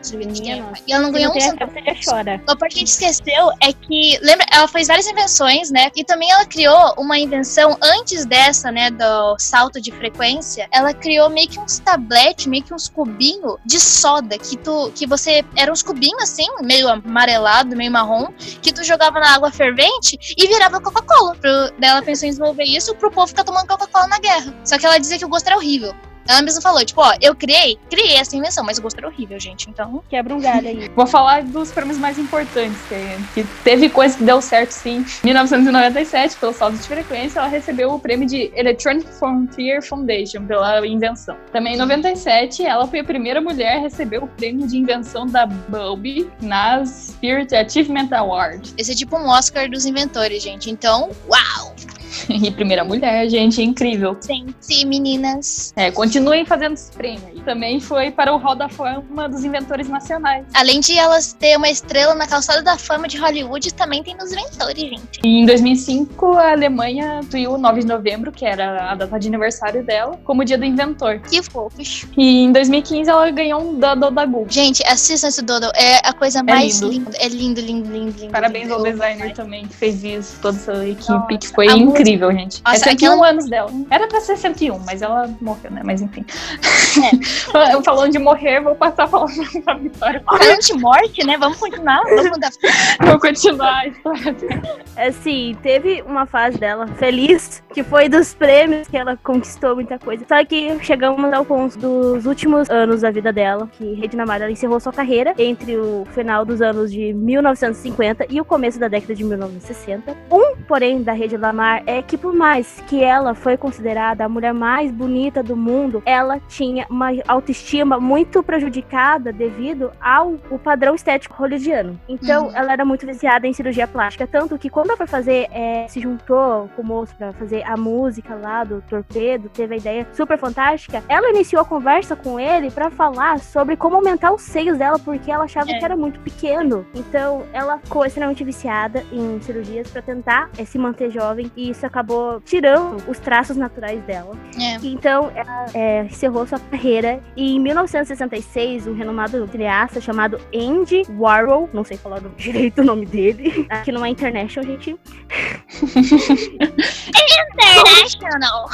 E ela não ganhou um centavo. Chora. A parte que a gente esqueceu é que, lembra, ela fez várias invenções, né? E também ela criou uma invenção antes dessa, né, do salto de frequência. Ela criou meio que uns tabletes, meio que uns cubinhos de soda que tu que você era uns cubinhos assim, meio amarelado, meio marrom, que tu jogava na água fervente e virava Coca-Cola. Ela pensou em desenvolver isso pro povo ficar tomando Coca-Cola na guerra. Só que ela dizia que o gosto era horrível. Ela mesma falou, tipo, ó, eu criei, criei essa invenção, mas o gosto era horrível, gente. Então. Quebra um galho aí. Vou falar dos prêmios mais importantes, que, que teve coisa que deu certo, sim. Em 1997, pelo salto de frequência, ela recebeu o prêmio de Electronic Frontier Foundation pela invenção. Também em 97, ela foi a primeira mulher a receber o prêmio de invenção da Bulb nas Spirit Achievement Award. Esse é tipo um Oscar dos inventores, gente. Então, uau! e primeira mulher, gente, incrível. Sim, sim, meninas. É, continuem fazendo esse prêmio. E também foi para o Hall da Fama dos Inventores Nacionais. Além de elas ter uma estrela na calçada da fama de Hollywood, também tem nos inventores, gente. E em 2005, a Alemanha instituiu o 9 de novembro, que era a data de aniversário dela, como dia do inventor. Que fofos. E em 2015 ela ganhou um Doodle da Google. Gente, assistam esse Doodle. É a coisa é mais linda. É lindo, lindo, lindo, lindo. Parabéns lindo. ao designer também, que fez isso, toda essa equipe, que foi incrível incrível, gente. Nossa, é 101 aquela... anos dela. Era pra ser 101, mas ela morreu, né? Mas enfim. É. Falando de morrer, vou passar palavra pra Vitória. Falando de morte, né? Vamos continuar? Vamos dar... Vou continuar a história Assim, teve uma fase dela feliz, que foi dos prêmios que ela conquistou muita coisa. Só que chegamos ao ponto dos últimos anos da vida dela, que Regina Mara encerrou sua carreira entre o final dos anos de 1950 e o começo da década de 1960. Um, porém, da Rede Lamar é que por mais que ela foi considerada a mulher mais bonita do mundo, ela tinha uma autoestima muito prejudicada devido ao o padrão estético hollywoodiano. Então, uhum. ela era muito viciada em cirurgia plástica, tanto que quando ela foi fazer, é, se juntou com o moço para fazer a música lá do Torpedo, teve a ideia super fantástica, ela iniciou a conversa com ele para falar sobre como aumentar os seios dela, porque ela achava é. que era muito pequeno. Então, ela ficou extremamente viciada em cirurgias para tentar é, se manter jovem e isso acabou tirando os traços naturais dela. É. Então, ela é, encerrou sua carreira e em 1966, um renomado cineasta chamado Andy Warhol, não sei falar direito o nome dele, aqui não é International, gente. International!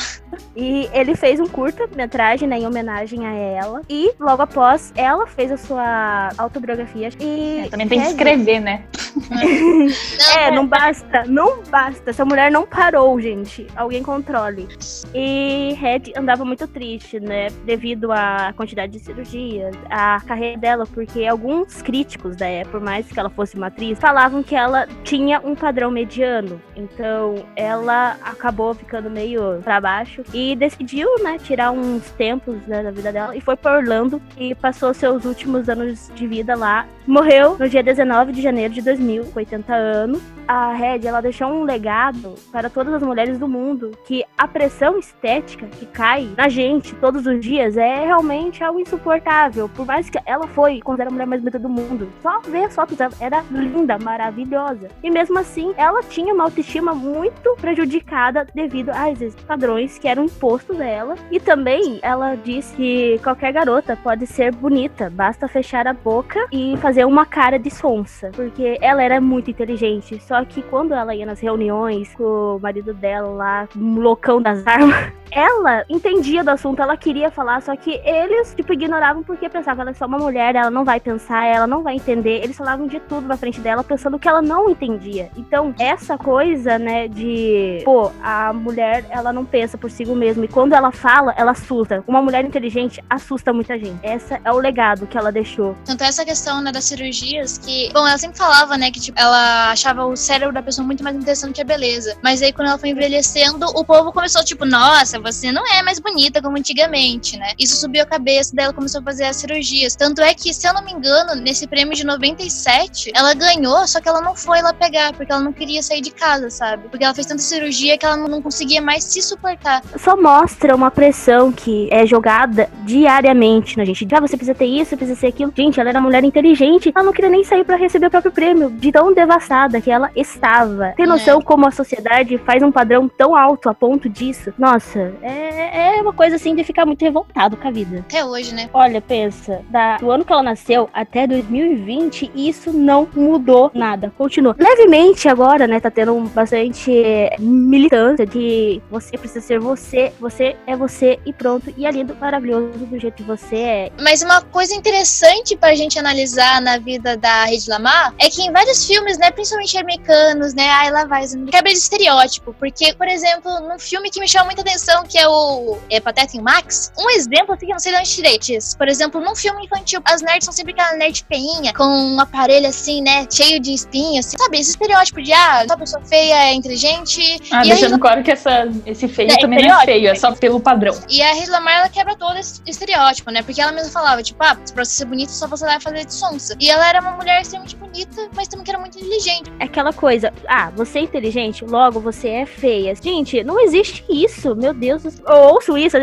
E ele fez um curta-metragem, né, em homenagem a ela. E logo após, ela fez a sua autobiografia. E é, também tem que escrever, né? é, não basta, não basta. Essa mulher não parou, gente. Alguém controle. E Red andava muito triste, né? Devido à quantidade de cirurgias, a carreira dela, porque alguns críticos da época, por mais que ela fosse uma atriz, falavam que ela tinha um padrão mediano. Então, ela acabou ficando meio para baixo e decidiu, né, tirar uns tempos né, da vida dela e foi para Orlando e passou seus últimos anos de vida lá. Morreu no dia 19 de janeiro de 2000, com 80 anos a Red ela deixou um legado para todas as mulheres do mundo que a pressão estética que cai na gente todos os dias é realmente algo insuportável. Por mais que ela foi considerada a mulher mais bonita do mundo, só ver as fotos dela era linda, maravilhosa. E mesmo assim, ela tinha uma autoestima muito prejudicada devido a esses padrões que eram impostos a ela. E também ela disse que qualquer garota pode ser bonita, basta fechar a boca e fazer uma cara de sonsa, porque ela era muito inteligente. Só que quando ela ia nas reuniões com o marido dela lá, loucão das armas, ela entendia do assunto, ela queria falar, só que eles, tipo, ignoravam porque pensavam, ela é só uma mulher, ela não vai pensar, ela não vai entender. Eles falavam de tudo na frente dela, pensando que ela não entendia. Então, essa coisa, né, de, pô, a mulher, ela não pensa por si mesma. E quando ela fala, ela assusta. Uma mulher inteligente assusta muita gente. Essa é o legado que ela deixou. Tanto essa questão, né, das cirurgias, que, bom, ela sempre falava, né, que, tipo, ela achava o cérebro da pessoa muito mais interessante que a beleza. Mas aí, quando ela foi envelhecendo, o povo começou, tipo, nossa, você não é mais bonita como antigamente, né? Isso subiu a cabeça dela, começou a fazer as cirurgias. Tanto é que, se eu não me engano, nesse prêmio de 97, ela ganhou, só que ela não foi lá pegar, porque ela não queria sair de casa, sabe? Porque ela fez tanta cirurgia que ela não conseguia mais se suportar. Só mostra uma pressão que é jogada diariamente na gente. Ah, você precisa ter isso, precisa ser aquilo. Gente, ela era uma mulher inteligente, ela não queria nem sair para receber o próprio prêmio, de tão devastada que ela estava. Tem noção é. como a sociedade faz um padrão tão alto a ponto disso? Nossa, é, é uma coisa assim de ficar muito revoltado com a vida. Até hoje, né? Olha, pensa, da, do ano que ela nasceu até 2020, isso não mudou nada. Continua. Levemente agora, né, tá tendo bastante militância de você precisa ser você, você é você e pronto. E é lindo, maravilhoso do jeito que você é. Mas uma coisa interessante pra gente analisar na vida da Rede Lamar é que em vários filmes, né, principalmente americanos, né, ai lá vai, quebra de estereótipo. Porque, por exemplo, num filme que me chama muita atenção, que é o é, Pateta em Max, um exemplo assim que eu não sei de onde tirei. Por exemplo, num filme infantil, as nerds são sempre aquela nerd feinha, com um aparelho assim, né, cheio de espinhos, assim, sabe? Esse estereótipo de, ah, só pessoa feia é inteligente. Ah, deixando aí, claro que essa, esse feio é, também não é feio, é só pelo padrão. E a Rede Lamar, ela quebra todo esse estereótipo, né? Porque ela mesma falava, tipo, ah, pra você ser bonita, só você vai fazer de sonsa. E ela era uma mulher extremamente bonita, mas também que era muito inteligente. É aquela coisa, ah, você é inteligente, logo você é feia. Gente, não existe isso, meu Deus. Eu ouço isso,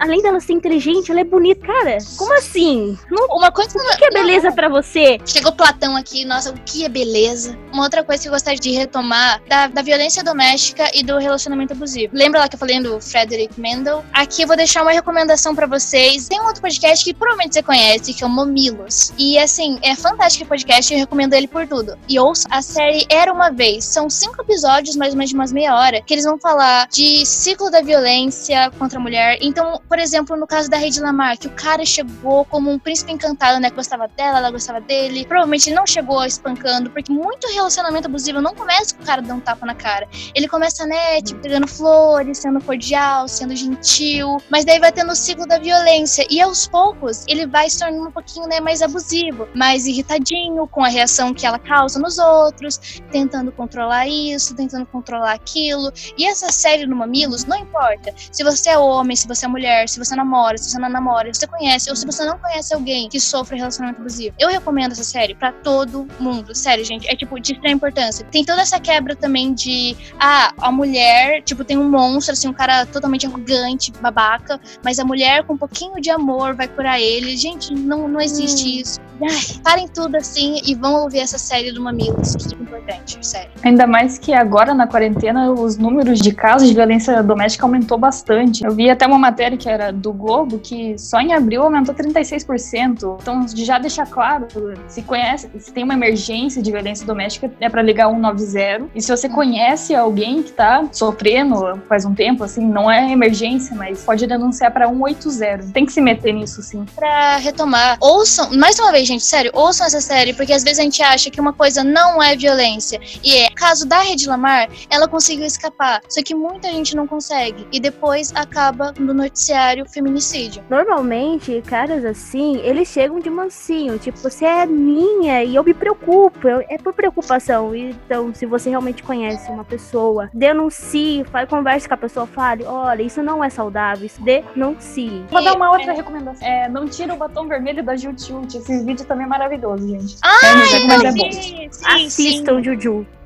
além dela ser inteligente, ela é bonita. Cara, como assim? Não, uma coisa o que é beleza para você? Chegou Platão aqui, nossa, o que é beleza? Uma outra coisa que eu gostaria de retomar da, da violência doméstica e do relacionamento abusivo. Lembra lá que eu falei do Frederick Mendel? Aqui eu vou deixar uma recomendação para vocês. Tem um outro podcast que provavelmente você conhece, que é o Momilos. E assim, é fantástico o podcast, eu recomendo ele por tudo. E ouça a série Era Uma Vez. São cinco episódios, mais ou menos de umas meia hora, que eles vão falar de ciclo da violência contra a mulher. Então, por exemplo, no caso da Rede Lamar, que o cara chegou como um príncipe encantado, né? Gostava dela, ela gostava dele. Provavelmente ele não chegou espancando, porque muito relacionamento abusivo não começa com o cara dando um tapa na cara. Ele começa, né, tipo, pegando flores, sendo cordial, sendo gentil. Mas daí vai tendo o ciclo da violência. E aos poucos, ele vai se tornando um pouquinho, né, mais abusivo, mais irritadinho com a reação que ela causa nos outros, tentando controlar isso, tentando controlar aquilo. E essa série no Mamilos, não importa se você é homem, se você é mulher, se você namora, se você não namora, se você conhece ou se você não conhece alguém que sofre relacionamento abusivo. Eu recomendo essa série para todo mundo. Sério, gente, é tipo de extrema importância. Tem toda essa quebra também de ah, a mulher, tipo, tem um monstro assim, um cara totalmente arrogante, babaca, mas a mulher com um pouquinho de amor vai curar ele. Gente, não não existe hum. isso ai, parem tudo assim e vão ouvir essa série do Mamilos, que é importante, sério. Ainda mais que agora na quarentena os números de casos de violência doméstica aumentou bastante. Eu vi até uma matéria que era do Globo que só em abril aumentou 36%. Então, já deixar claro, se conhece, se tem uma emergência de violência doméstica, é para ligar 190. E se você conhece alguém que tá sofrendo faz um tempo, assim, não é emergência, mas pode denunciar para 180. Tem que se meter nisso, sim. Pra retomar, ouçam, mais uma vez, gente, sério, ouçam essa série, porque às vezes a gente acha que uma coisa não é violência. E é. Caso da Rede Lamar, ela conseguiu escapar. Só que muita gente não consegue. E depois acaba no noticiário feminicídio. Normalmente, caras assim, eles chegam de mansinho. Tipo, você é minha e eu me preocupo. É por preocupação. Então, se você realmente conhece uma pessoa, denuncie, faz, converse com a pessoa, fale: olha, isso não é saudável, isso denuncie. Vou dar uma outra recomendação. É, não tira o batom vermelho da Jutiut. Esse vídeo também é maravilhoso, gente. Ah, é, mas é bom. Sim, Assistam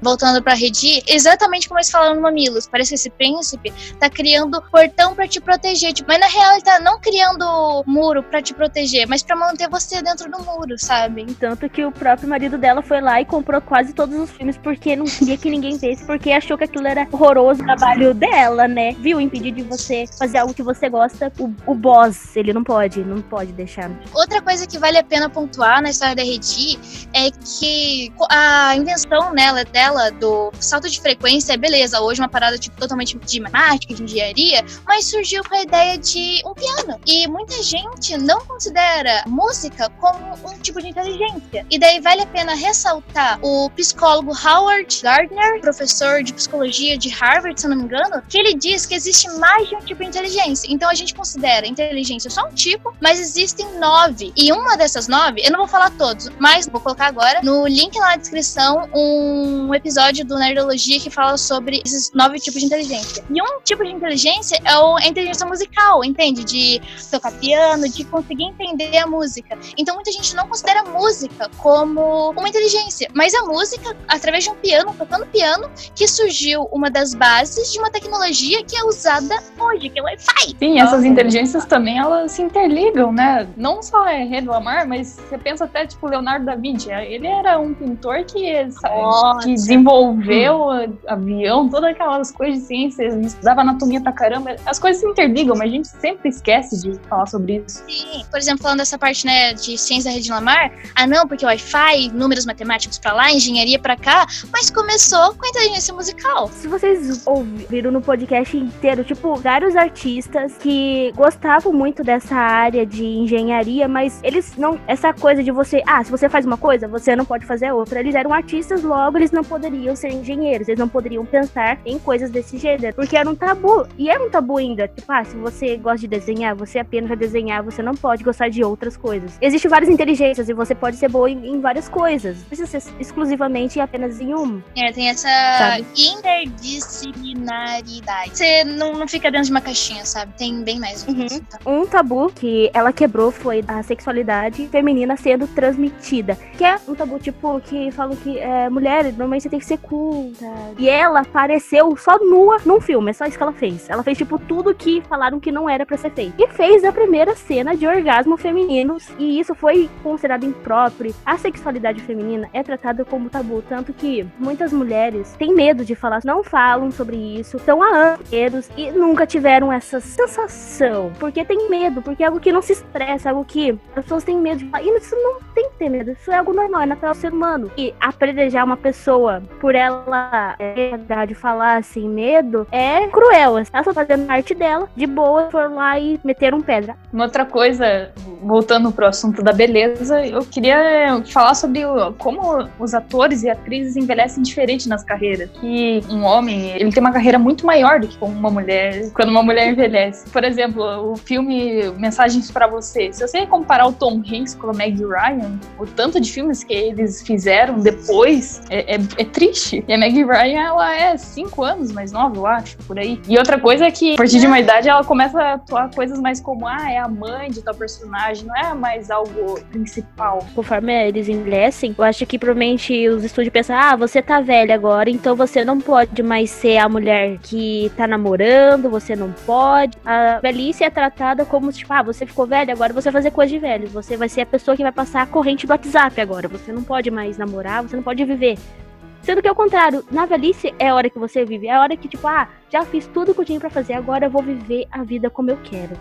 Voltando pra Redi, exatamente como eles falaram no Mamilos. Parece que esse príncipe tá criando portão para te proteger. Tipo, mas na real ele tá não criando muro para te proteger, mas para manter você dentro do muro, sabe? Tanto que o próprio marido dela foi lá e comprou quase todos os filmes porque não queria que ninguém visse, porque achou que aquilo era horroroso o trabalho dela, né? Viu? Impedir de você fazer algo que você gosta. O, o boss, ele não pode, não pode deixar. Outra coisa que vale a pena pontuar na história da Redi é que a invenção nela dela dela do salto de frequência, beleza, hoje uma parada tipo totalmente de matemática, de engenharia, mas surgiu com a ideia de um piano. E muita gente não considera música como um tipo de inteligência. E daí vale a pena ressaltar o psicólogo Howard Gardner, professor de psicologia de Harvard, se não me engano, que ele diz que existe mais de um tipo de inteligência. Então a gente considera inteligência só um tipo, mas existem nove. E uma dessas nove, eu não vou falar todos, mas vou colocar agora no link lá na descrição um episódio do Nerdologia que fala sobre esses nove tipos de inteligência. E um tipo de inteligência é a inteligência musical, entende? De tocar piano, de conseguir entender a música. Então muita gente não considera a música como uma inteligência, mas a música, através de um piano, tocando piano, que surgiu uma das bases de uma tecnologia que é usada hoje, que é o Wi-Fi. Sim, essas inteligências também elas se interligam, né? Não só é reclamar, mas você pensa até tipo Leonardo da Vinci, ele era um pintor que, que desenvolveu hum. avião, todas aquelas coisas de ciência, estudava anatomia pra caramba. As coisas se interligam, mas a gente sempre esquece de falar sobre isso. Sim, por exemplo, falando dessa parte, né, de ciência da rede Lamar, ah não, porque Wi-Fi, números matemáticos pra lá, engenharia pra cá, mas começou com a inteligência musical. Se vocês ouviram no podcast inteiro, tipo, vários artistas que gostavam muito dessa área de engenharia, mas eles não, essa coisa de você, ah, se você faz uma coisa, você não pode fazer outra. Eles eram artistas, logo eles não poderiam ser engenheiros, eles não poderiam pensar em coisas desse gênero, porque era um tabu. E é um tabu ainda. Tipo, ah, se você gosta de desenhar, você apenas vai desenhar, você não pode gostar de outras coisas. Existem várias inteligências e você pode ser boa em, em várias coisas. Não precisa ser exclusivamente apenas em uma. É, tem essa sabe? interdisciplinaridade. Você não, não fica dentro de uma caixinha, sabe? Tem bem mais. Uhum. Isso, tá? Um tabu que ela quebrou foi a sexualidade feminina sendo transmitida. Que é um tabu, tipo, que falam que é, mulheres normalmente você tem que ser culta. E ela apareceu só nua num filme, é só isso que ela fez. Ela fez, tipo, tudo que falaram que não era para ser feito. E fez a primeira cena de orgasmo feminino, e isso foi considerado impróprio. A sexualidade feminina é tratada como tabu, tanto que muitas mulheres têm medo de falar, não falam sobre isso, estão há anos e nunca tiveram essa sensação. Porque tem medo, porque é algo que não se expressa, algo que as pessoas têm medo de falar. E isso não tem que ter medo, isso é algo normal, é natural ser humano. E apredejar uma pessoa por ela é, de falar assim, medo, é cruel. Ela só tá fazendo a arte dela, de boa, for lá e meter um pedra. Uma outra coisa, voltando pro assunto da beleza, eu queria falar sobre como os atores e atrizes envelhecem diferente nas carreiras. Que um homem, ele tem uma carreira muito maior do que uma mulher, quando uma mulher envelhece. Por exemplo, o filme Mensagens para Você. Se você comparar o Tom Hanks com o Meg Ryan, o tanto de filmes que eles fizeram depois é, é, é triste. E a Meg Ryan, ela é cinco anos mais nova, eu acho, por aí. E outra coisa é que, a partir de uma idade, ela começa a atuar coisas mais como, ah, é a mãe de tal personagem, não é mais algo principal. Conforme eles envelhecem, eu acho que provavelmente os estúdios pensam, ah, você tá velha agora, então você não pode mais ser a mulher que tá namorando, você não pode. A velhice é tratada como, tipo, ah, você ficou velha, agora você vai fazer coisa de velho. Você vai ser a pessoa que vai passar a corrente do WhatsApp agora. Você não pode mais namorar, você não pode viver. Sendo que ao contrário, na velhice é a hora que você vive, é a hora que, tipo, ah, já fiz tudo que eu tinha pra fazer, agora eu vou viver a vida como eu quero.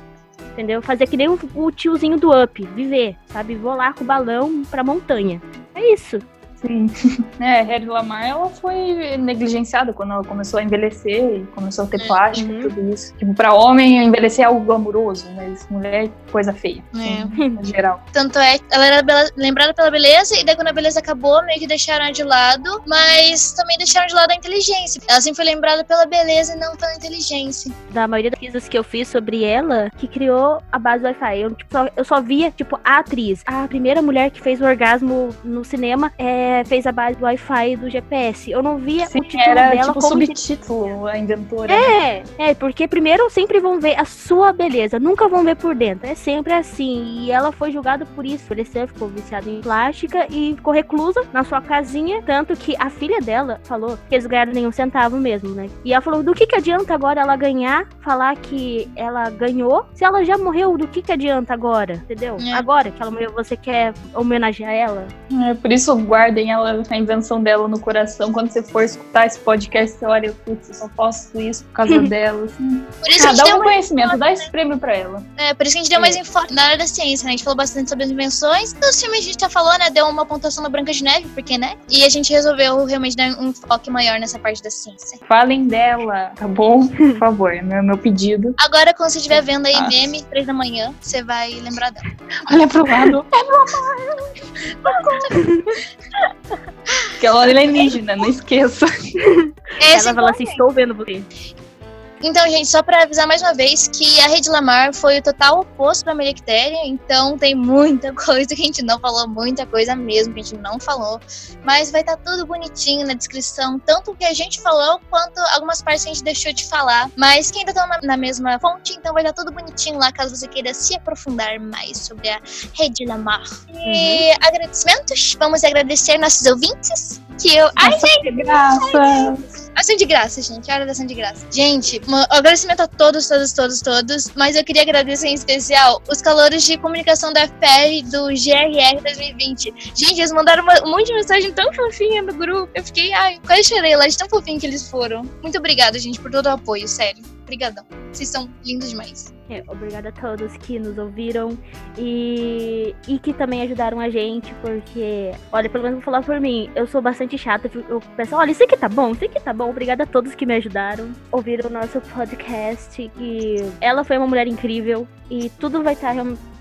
Entendeu? Fazer que nem o, o tiozinho do Up, viver, sabe? Vou lá com o balão pra montanha. É isso. Sim. É, Harry Lamar, ela foi negligenciada quando ela começou a envelhecer e começou a ter é. plástica uhum. e tudo isso. Tipo, pra homem, envelhecer é algo glamuroso, mas mulher, coisa feia. É. Assim, no geral. Tanto é, ela era lembrada pela beleza e daí quando a beleza acabou, meio que deixaram ela de lado, mas também deixaram de lado a inteligência. Ela sempre foi lembrada pela beleza e não pela inteligência. Da maioria das pesquisas que eu fiz sobre ela, que criou a base do Wi-Fi. Eu, tipo, só, eu só via, tipo, a atriz. A primeira mulher que fez o orgasmo no cinema é é, fez a base do Wi-Fi do GPS. Eu não via Sim, o título era, dela tipo, como subtítulo, a inventora. É, é, porque primeiro sempre vão ver a sua beleza, nunca vão ver por dentro. É sempre assim. E ela foi julgada por isso. Por isso ficou viciada em plástica e ficou reclusa na sua casinha. Tanto que a filha dela falou que eles ganharam nenhum centavo mesmo, né? E ela falou: do que, que adianta agora ela ganhar, falar que ela ganhou, se ela já morreu, do que, que adianta agora? Entendeu? É. Agora que ela morreu, você quer homenagear ela? É, por isso guarda guardem ela, a invenção dela no coração. Quando você for escutar esse podcast, você olha, putz, eu só posso isso por causa dela. Assim. Por isso ah, dá um conhecimento, dá esse prêmio pra ela. É, por isso que a gente deu mais é. enfoque na área da ciência, né? A gente falou bastante sobre as invenções. Nos filmes a gente já falou, né? Deu uma pontuação na Branca de Neve, porque, né? E a gente resolveu realmente dar um enfoque maior nessa parte da ciência. Falem dela, tá bom? Por favor, meu, meu pedido. Agora, quando você estiver vendo aí Nossa. meme, três da manhã, você vai lembrar dela. Olha pro lado. É meu amor! Aquela alienígena, não esqueça. Esse Ela fala assim, estou vendo você. Então, gente, só para avisar mais uma vez que a Rede Lamar foi o total oposto da Melectéria, então tem muita coisa que a gente não falou, muita coisa mesmo que a gente não falou, mas vai estar tá tudo bonitinho na descrição, tanto o que a gente falou quanto algumas partes que a gente deixou de falar, mas que ainda estão na, na mesma fonte, então vai estar tá tudo bonitinho lá caso você queira se aprofundar mais sobre a Rede Lamar. E uhum. agradecimentos, vamos agradecer nossos ouvintes, que eu... Ai, gente! De graça! Ação de graça, gente, hora da ação de graça. Gente, um agradecimento a todos, todos, todos, todos. Mas eu queria agradecer em especial os calores de comunicação da FPR do GRR 2020. Gente, eles mandaram uma, um monte de mensagem tão fofinha no grupo. Eu fiquei, ai, quase chorei lá de tão fofinho que eles foram. Muito obrigada, gente, por todo o apoio, sério. Obrigadão. Vocês são lindos demais. É, obrigada a todos que nos ouviram e, e que também ajudaram a gente, porque, olha, pelo menos vou falar por mim, eu sou bastante chata. Eu penso, olha, isso aqui tá bom, isso aqui tá bom. Obrigada a todos que me ajudaram, ouviram o nosso podcast. E ela foi uma mulher incrível e tudo vai estar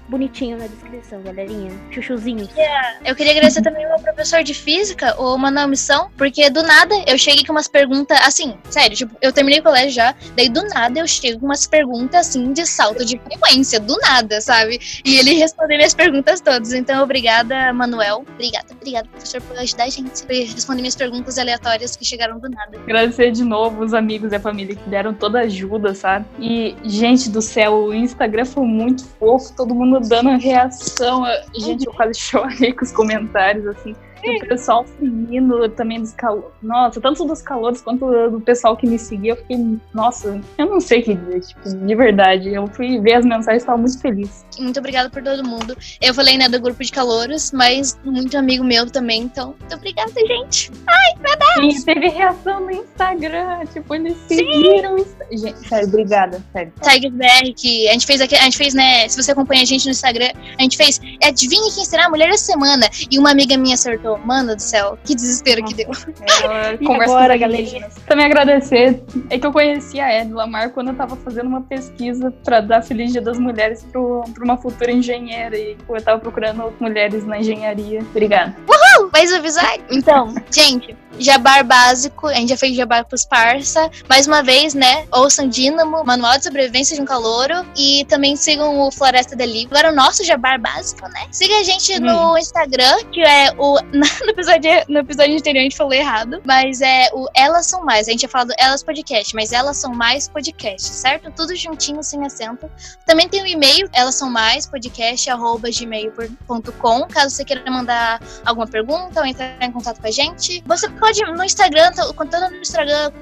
bonitinho na descrição, galerinha. Chuchuzinhos. Yeah. Eu queria agradecer também ao meu professor de física, o Manuel Missão, porque do nada eu cheguei com umas perguntas, assim, sério, tipo, eu terminei o colégio já, daí do nada eu chego com umas perguntas, assim, de salto de frequência, do nada, sabe? E ele respondeu minhas perguntas todas. Então, obrigada, Manuel. Obrigada, obrigada, professor, por ajudar a gente a responder minhas perguntas aleatórias que chegaram do nada. Agradecer de novo os amigos e a família que deram toda a ajuda, sabe? E, gente do céu, o Instagram foi muito fofo, todo mundo dando reação. Gente, eu quase chorei com os comentários, assim do pessoal seguindo também dos calores. Nossa, tanto dos calores quanto do pessoal que me seguia, eu fiquei, nossa, eu não sei o que dizer, tipo, de verdade. Eu fui ver as mensagens e estava muito feliz. Muito obrigada por todo mundo. Eu falei, né, do grupo de calouros, mas muito amigo meu também, então, muito obrigada, gente. Ai, Deus! Sim, teve reação no Instagram, tipo, eles seguiram. Gente, sério, obrigada, sério. Tiger BR, que a gente fez aqui, a gente fez, né, se você acompanha a gente no Instagram, a gente fez, adivinha quem será a mulher da semana? E uma amiga minha acertou comentou, mano do céu, que desespero Nossa, que deu. É, conversa agora, galerinha. Também agradecer. É que eu conheci a Ed Lamar quando eu tava fazendo uma pesquisa pra dar Feliz Dia das Mulheres pro, pra uma futura engenheira. E eu tava procurando mulheres na engenharia. Obrigada. Uhul! Mais episódio? Então, gente, Jabar básico, a gente já fez Jabar pros parça. Mais uma vez, né? Ouçam Dínamo, Manual de Sobrevivência de um Calouro. E também sigam o Floresta Delivery. Agora o nosso Jabar básico, né? Siga a gente hum. no Instagram, que é o. No episódio, no episódio anterior a gente falou errado. Mas é o Elas São Mais. A gente tinha falado Elas Podcast, mas Elas São Mais Podcast, certo? Tudo juntinho, sem acento. Também tem o e-mail, elas são mais podcast, arroba gmail.com. Caso você queira mandar alguma pergunta pergunta ou entrar em contato com a gente. Você pode no Instagram, tanto no Instagram,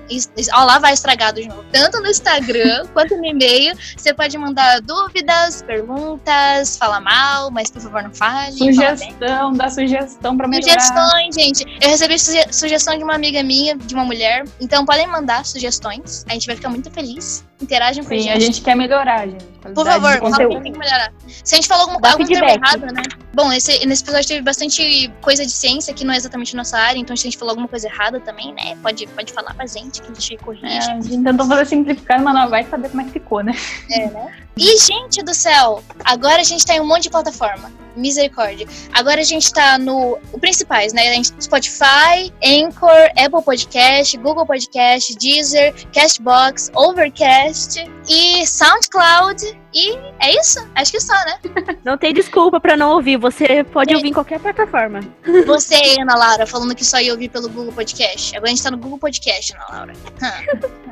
ó, lá vai estragado de novo. Tanto no Instagram quanto no e-mail, você pode mandar dúvidas, perguntas, falar mal, mas por favor não fale. Sugestão, dá sugestão pra melhorar. Sugestões, gente. Eu recebi suge sugestão de uma amiga minha, de uma mulher. Então podem mandar sugestões. A gente vai ficar muito feliz. Interagem com Sim, a gente. a gente quer melhorar, gente. Por favor, fala que tem que melhorar. Se a gente falou algum, algum termo errado, né? Bom, esse, nesse episódio teve bastante coisa de ciência que não é exatamente nossa área, então se a gente falou alguma coisa errada também, né? Pode, pode falar pra gente que a gente corrige. É, a gente tentou fazer simplificado, mas não vai saber como é que ficou, né? É, né? E, gente do céu, agora a gente tá em um monte de plataforma. Misericórdia. Agora a gente tá no. O principais, né? A gente, Spotify, Anchor, Apple Podcast, Google Podcast, Deezer, Castbox, Overcast e SoundCloud. E é isso? Acho que só, né? Não tem desculpa pra não ouvir. Você pode ouvir em qualquer plataforma. Você, Ana Laura, falando que só ia ouvir pelo Google Podcast. Agora a gente tá no Google Podcast, Ana Laura.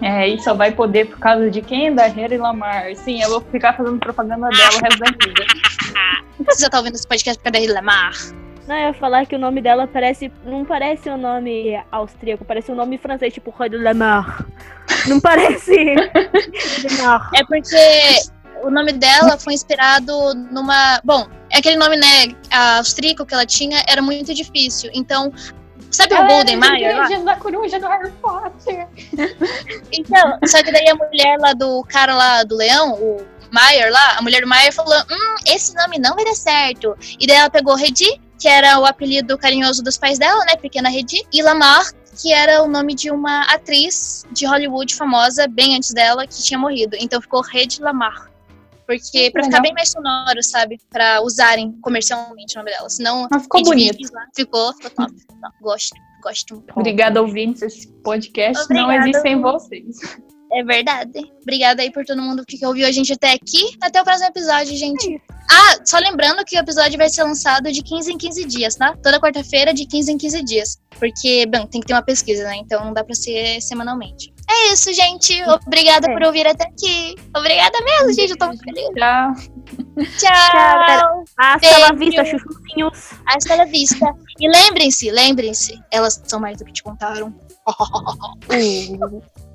É, e só vai poder por causa de quem? Da Harry Lamar. Sim, eu vou ficar fazendo propaganda dela o resto da vida. Você já tá ouvindo esse podcast por causa da Lamar? Não, eu ia falar que o nome dela parece. Não parece um nome austríaco, parece um nome francês, tipo Roy de Lamar. Não parece. é porque o nome dela foi inspirado numa. Bom, é aquele nome, né, austríaco que ela tinha era muito difícil. Então, Sabe o Golden Mayer? da coruja do Harry Potter. então, só que daí a mulher lá do cara lá do leão, o Mayer lá, a mulher do Mayer falou: hum, esse nome não vai dar certo. E daí ela pegou Redi, que era o apelido carinhoso dos pais dela, né? Pequena Redi, e Lamar, que era o nome de uma atriz de Hollywood famosa, bem antes dela, que tinha morrido. Então ficou Redi Lamar. Porque, pra ficar bem mais sonoro, sabe? Pra usarem comercialmente o nome dela. Senão. Mas ficou bonito. ficou, ficou top. Não, gosto, gosto muito. Obrigada, ouvintes. Esse podcast Obrigada, não existe sem vocês. É verdade. Obrigada aí por todo mundo que ouviu a gente até aqui. Até o próximo episódio, gente. Ah, só lembrando que o episódio vai ser lançado de 15 em 15 dias, tá? Toda quarta-feira, de 15 em 15 dias. Porque, bom, tem que ter uma pesquisa, né? Então não dá pra ser semanalmente. É isso, gente. Obrigada é. por ouvir até aqui. Obrigada mesmo, gente. Eu tô muito feliz. Tchau. Tchau. Hasta la vista, chuchuzinhos. Hasta la vista. E lembrem-se, lembrem-se, elas são mais do que te contaram. uh.